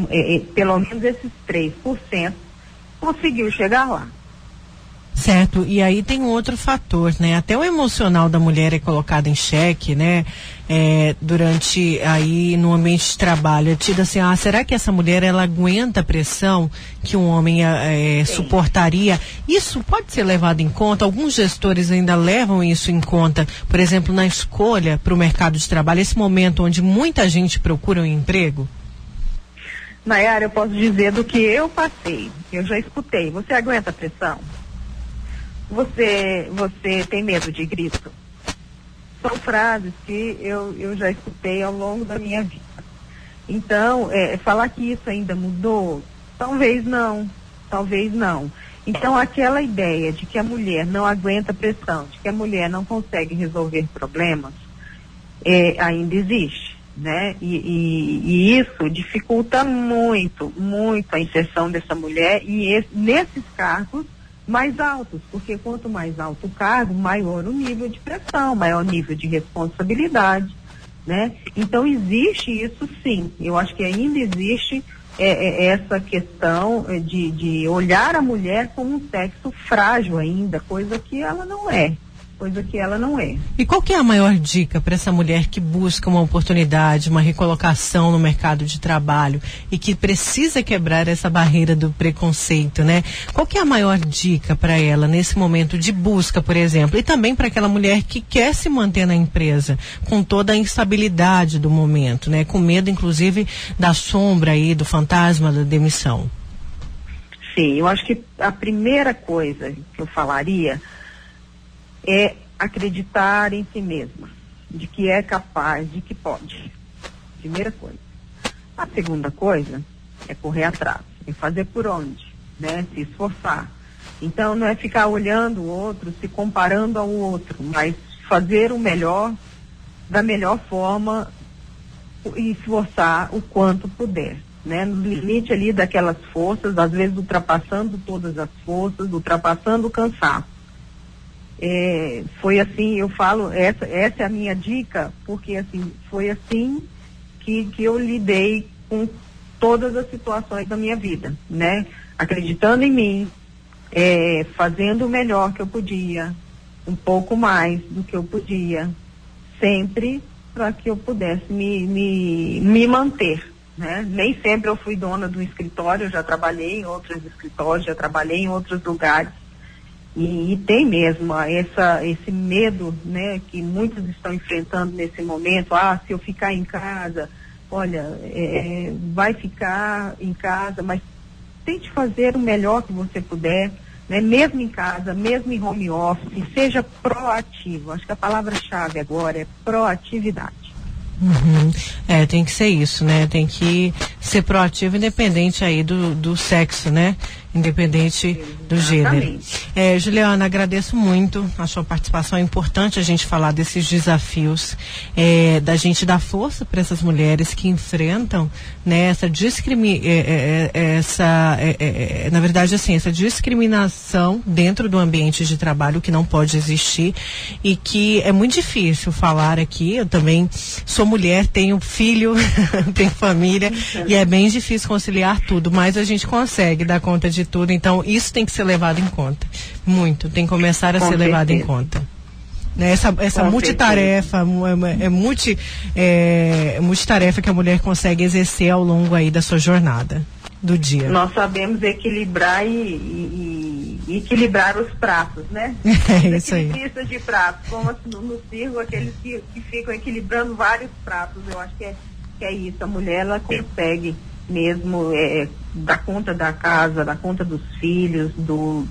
é, é, pelo menos esses 3% conseguiu chegar lá. Certo, e aí tem outro fator, né? Até o emocional da mulher é colocado em xeque, né? É, durante aí no ambiente de trabalho, é tido assim, ah, será que essa mulher ela aguenta a pressão que um homem é, suportaria? Isso pode ser levado em conta, alguns gestores ainda levam isso em conta, por exemplo, na escolha para o mercado de trabalho, esse momento onde muita gente procura um emprego? Nayara, eu posso dizer do que eu passei, eu já escutei. Você aguenta a pressão? Você, você tem medo de grito? São frases que eu, eu já escutei ao longo da minha vida. Então, é, falar que isso ainda mudou, talvez não, talvez não. Então, aquela ideia de que a mulher não aguenta pressão, de que a mulher não consegue resolver problemas, é, ainda existe, né? E, e, e, isso dificulta muito, muito a inserção dessa mulher e esse, nesses cargos mais altos, porque quanto mais alto o cargo, maior o nível de pressão, maior o nível de responsabilidade, né? Então existe isso sim. Eu acho que ainda existe é, é, essa questão é, de, de olhar a mulher como um sexo frágil ainda, coisa que ela não é coisa que ela não é. E qual que é a maior dica para essa mulher que busca uma oportunidade, uma recolocação no mercado de trabalho e que precisa quebrar essa barreira do preconceito, né? Qual que é a maior dica para ela nesse momento de busca, por exemplo, e também para aquela mulher que quer se manter na empresa com toda a instabilidade do momento, né? Com medo, inclusive, da sombra aí, do fantasma da demissão. Sim, eu acho que a primeira coisa que eu falaria é acreditar em si mesma, de que é capaz, de que pode. Primeira coisa. A segunda coisa é correr atrás, é fazer por onde, né? Se esforçar. Então não é ficar olhando o outro, se comparando ao outro, mas fazer o melhor da melhor forma e esforçar o quanto puder, né? No limite ali daquelas forças, às vezes ultrapassando todas as forças, ultrapassando o cansaço é, foi assim, eu falo, essa, essa é a minha dica, porque assim, foi assim que, que eu lidei com todas as situações da minha vida, né? Acreditando em mim, é, fazendo o melhor que eu podia, um pouco mais do que eu podia, sempre para que eu pudesse me, me, me manter. Né? Nem sempre eu fui dona do escritório, já trabalhei em outros escritórios, já trabalhei em outros lugares, e, e, tem mesmo essa, esse medo né, que muitos estão enfrentando nesse momento. Ah, se eu ficar em casa, olha, é, vai ficar em casa, mas tente fazer o melhor que você puder, né, mesmo em casa, mesmo em home office, seja proativo. Acho que a palavra-chave agora é proatividade. Uhum. É, tem que ser isso, né? Tem que ser proativo, independente aí do, do sexo, né? Independente do gênero. É, Juliana, agradeço muito a sua participação. É importante a gente falar desses desafios, é, da gente dar força para essas mulheres que enfrentam né, essa discriminação, é, é, é, essa, é, na verdade, assim, essa discriminação dentro do ambiente de trabalho que não pode existir e que é muito difícil falar aqui. Eu também sou mulher, tenho filho, tenho família e é bem difícil conciliar tudo, mas a gente consegue dar conta de tudo. Então, isso tem que ser levado em conta. Muito. Tem que começar a Com ser certeza. levado em conta. Né? Essa, essa multitarefa, é, é, multi, é, multitarefa que a mulher consegue exercer ao longo aí da sua jornada do dia. Nós sabemos equilibrar e, e, e equilibrar os pratos, né? É isso aí. de pratos, como assim, no, no circo, aqueles que, que ficam equilibrando vários pratos. Eu acho que é, que é isso. A mulher, ela consegue mesmo é, dar conta da casa, dar conta dos filhos, do,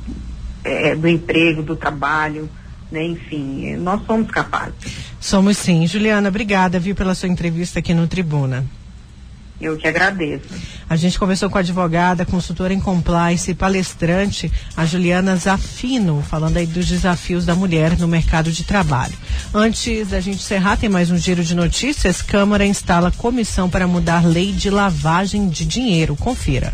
é, do emprego, do trabalho, né? Enfim, nós somos capazes. Somos sim. Juliana, obrigada, viu, pela sua entrevista aqui no Tribuna. Eu que agradeço. A gente conversou com a advogada, consultora em compliance e palestrante, a Juliana Zafino, falando aí dos desafios da mulher no mercado de trabalho. Antes da gente encerrar, tem mais um giro de notícias. Câmara instala comissão para mudar lei de lavagem de dinheiro. Confira.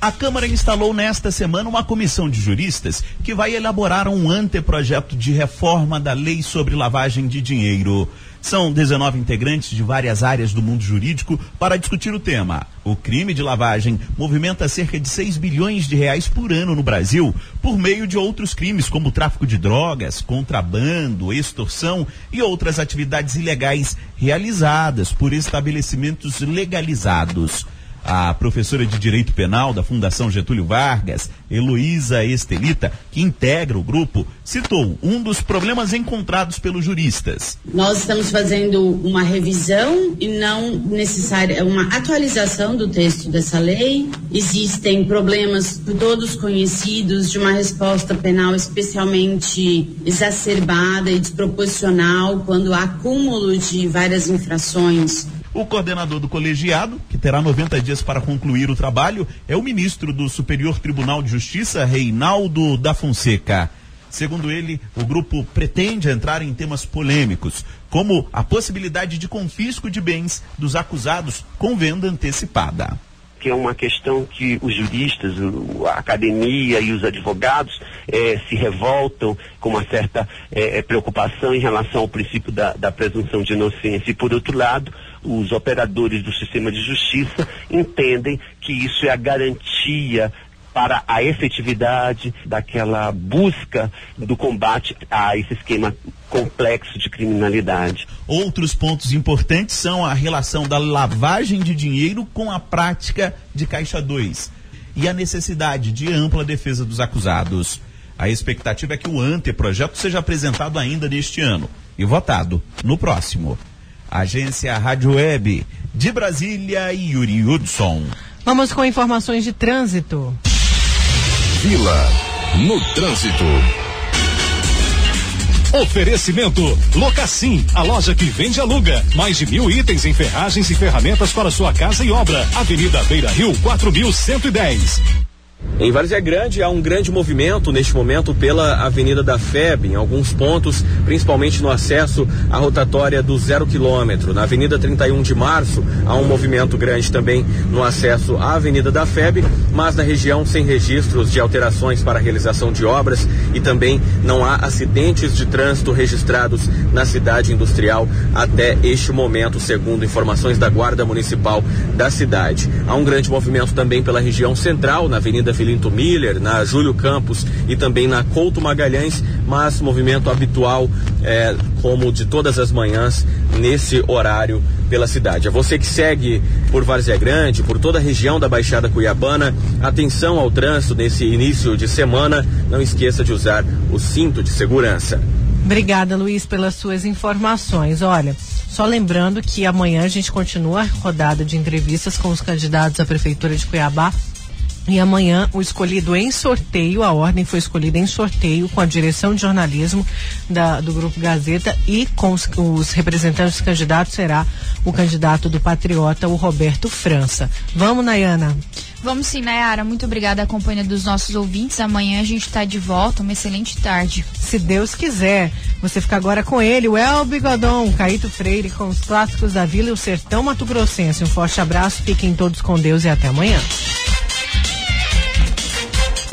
A Câmara instalou nesta semana uma comissão de juristas que vai elaborar um anteprojeto de reforma da lei sobre lavagem de dinheiro. São 19 integrantes de várias áreas do mundo jurídico para discutir o tema. O crime de lavagem movimenta cerca de 6 bilhões de reais por ano no Brasil, por meio de outros crimes como tráfico de drogas, contrabando, extorsão e outras atividades ilegais realizadas por estabelecimentos legalizados. A professora de Direito Penal da Fundação Getúlio Vargas, Heloísa Estelita, que integra o grupo, citou um dos problemas encontrados pelos juristas. Nós estamos fazendo uma revisão e não necessária uma atualização do texto dessa lei. Existem problemas todos conhecidos de uma resposta penal especialmente exacerbada e desproporcional quando há acúmulo de várias infrações o coordenador do colegiado, que terá 90 dias para concluir o trabalho, é o ministro do Superior Tribunal de Justiça, Reinaldo da Fonseca. Segundo ele, o grupo pretende entrar em temas polêmicos, como a possibilidade de confisco de bens dos acusados com venda antecipada que é uma questão que os juristas, a academia e os advogados eh, se revoltam com uma certa eh, preocupação em relação ao princípio da, da presunção de inocência. E, por outro lado, os operadores do sistema de justiça entendem que isso é a garantia para a efetividade daquela busca do combate a esse esquema complexo de criminalidade. Outros pontos importantes são a relação da lavagem de dinheiro com a prática de Caixa 2 e a necessidade de ampla defesa dos acusados. A expectativa é que o anteprojeto seja apresentado ainda neste ano e votado no próximo. Agência Rádio Web de Brasília, Yuri Hudson. Vamos com informações de trânsito. Vila no trânsito. Oferecimento Locassim, a loja que vende e aluga. Mais de mil itens em ferragens e ferramentas para sua casa e obra. Avenida Beira Rio, 4110. Em Várzea Grande há um grande movimento neste momento pela Avenida da FEB, em alguns pontos, principalmente no acesso à rotatória do zero quilômetro. Na Avenida 31 de Março há um movimento grande também no acesso à Avenida da FEB, mas na região sem registros de alterações para a realização de obras e também não há acidentes de trânsito registrados na cidade industrial até este momento, segundo informações da Guarda Municipal da cidade. Há um grande movimento também pela região central, na Avenida Filinto Miller, na Júlio Campos e também na Couto Magalhães, mas movimento habitual, é, como de todas as manhãs, nesse horário pela cidade. A você que segue por Várzea Grande, por toda a região da Baixada Cuiabana, atenção ao trânsito nesse início de semana. Não esqueça de usar o cinto de segurança. Obrigada, Luiz, pelas suas informações. Olha, só lembrando que amanhã a gente continua a rodada de entrevistas com os candidatos à Prefeitura de Cuiabá e amanhã, o escolhido em sorteio, a ordem foi escolhida em sorteio com a direção de jornalismo da, do Grupo Gazeta e com os, os representantes candidatos será o candidato do Patriota, o Roberto França. Vamos, Nayana? Vamos sim, Nayara. Muito obrigada à companhia dos nossos ouvintes. Amanhã a gente está de volta. Uma excelente tarde. Se Deus quiser. Você fica agora com ele, o El Bigodon, Caíto Freire, com os clássicos da Vila e o Sertão Mato Grossense. Um forte abraço, fiquem todos com Deus e até amanhã.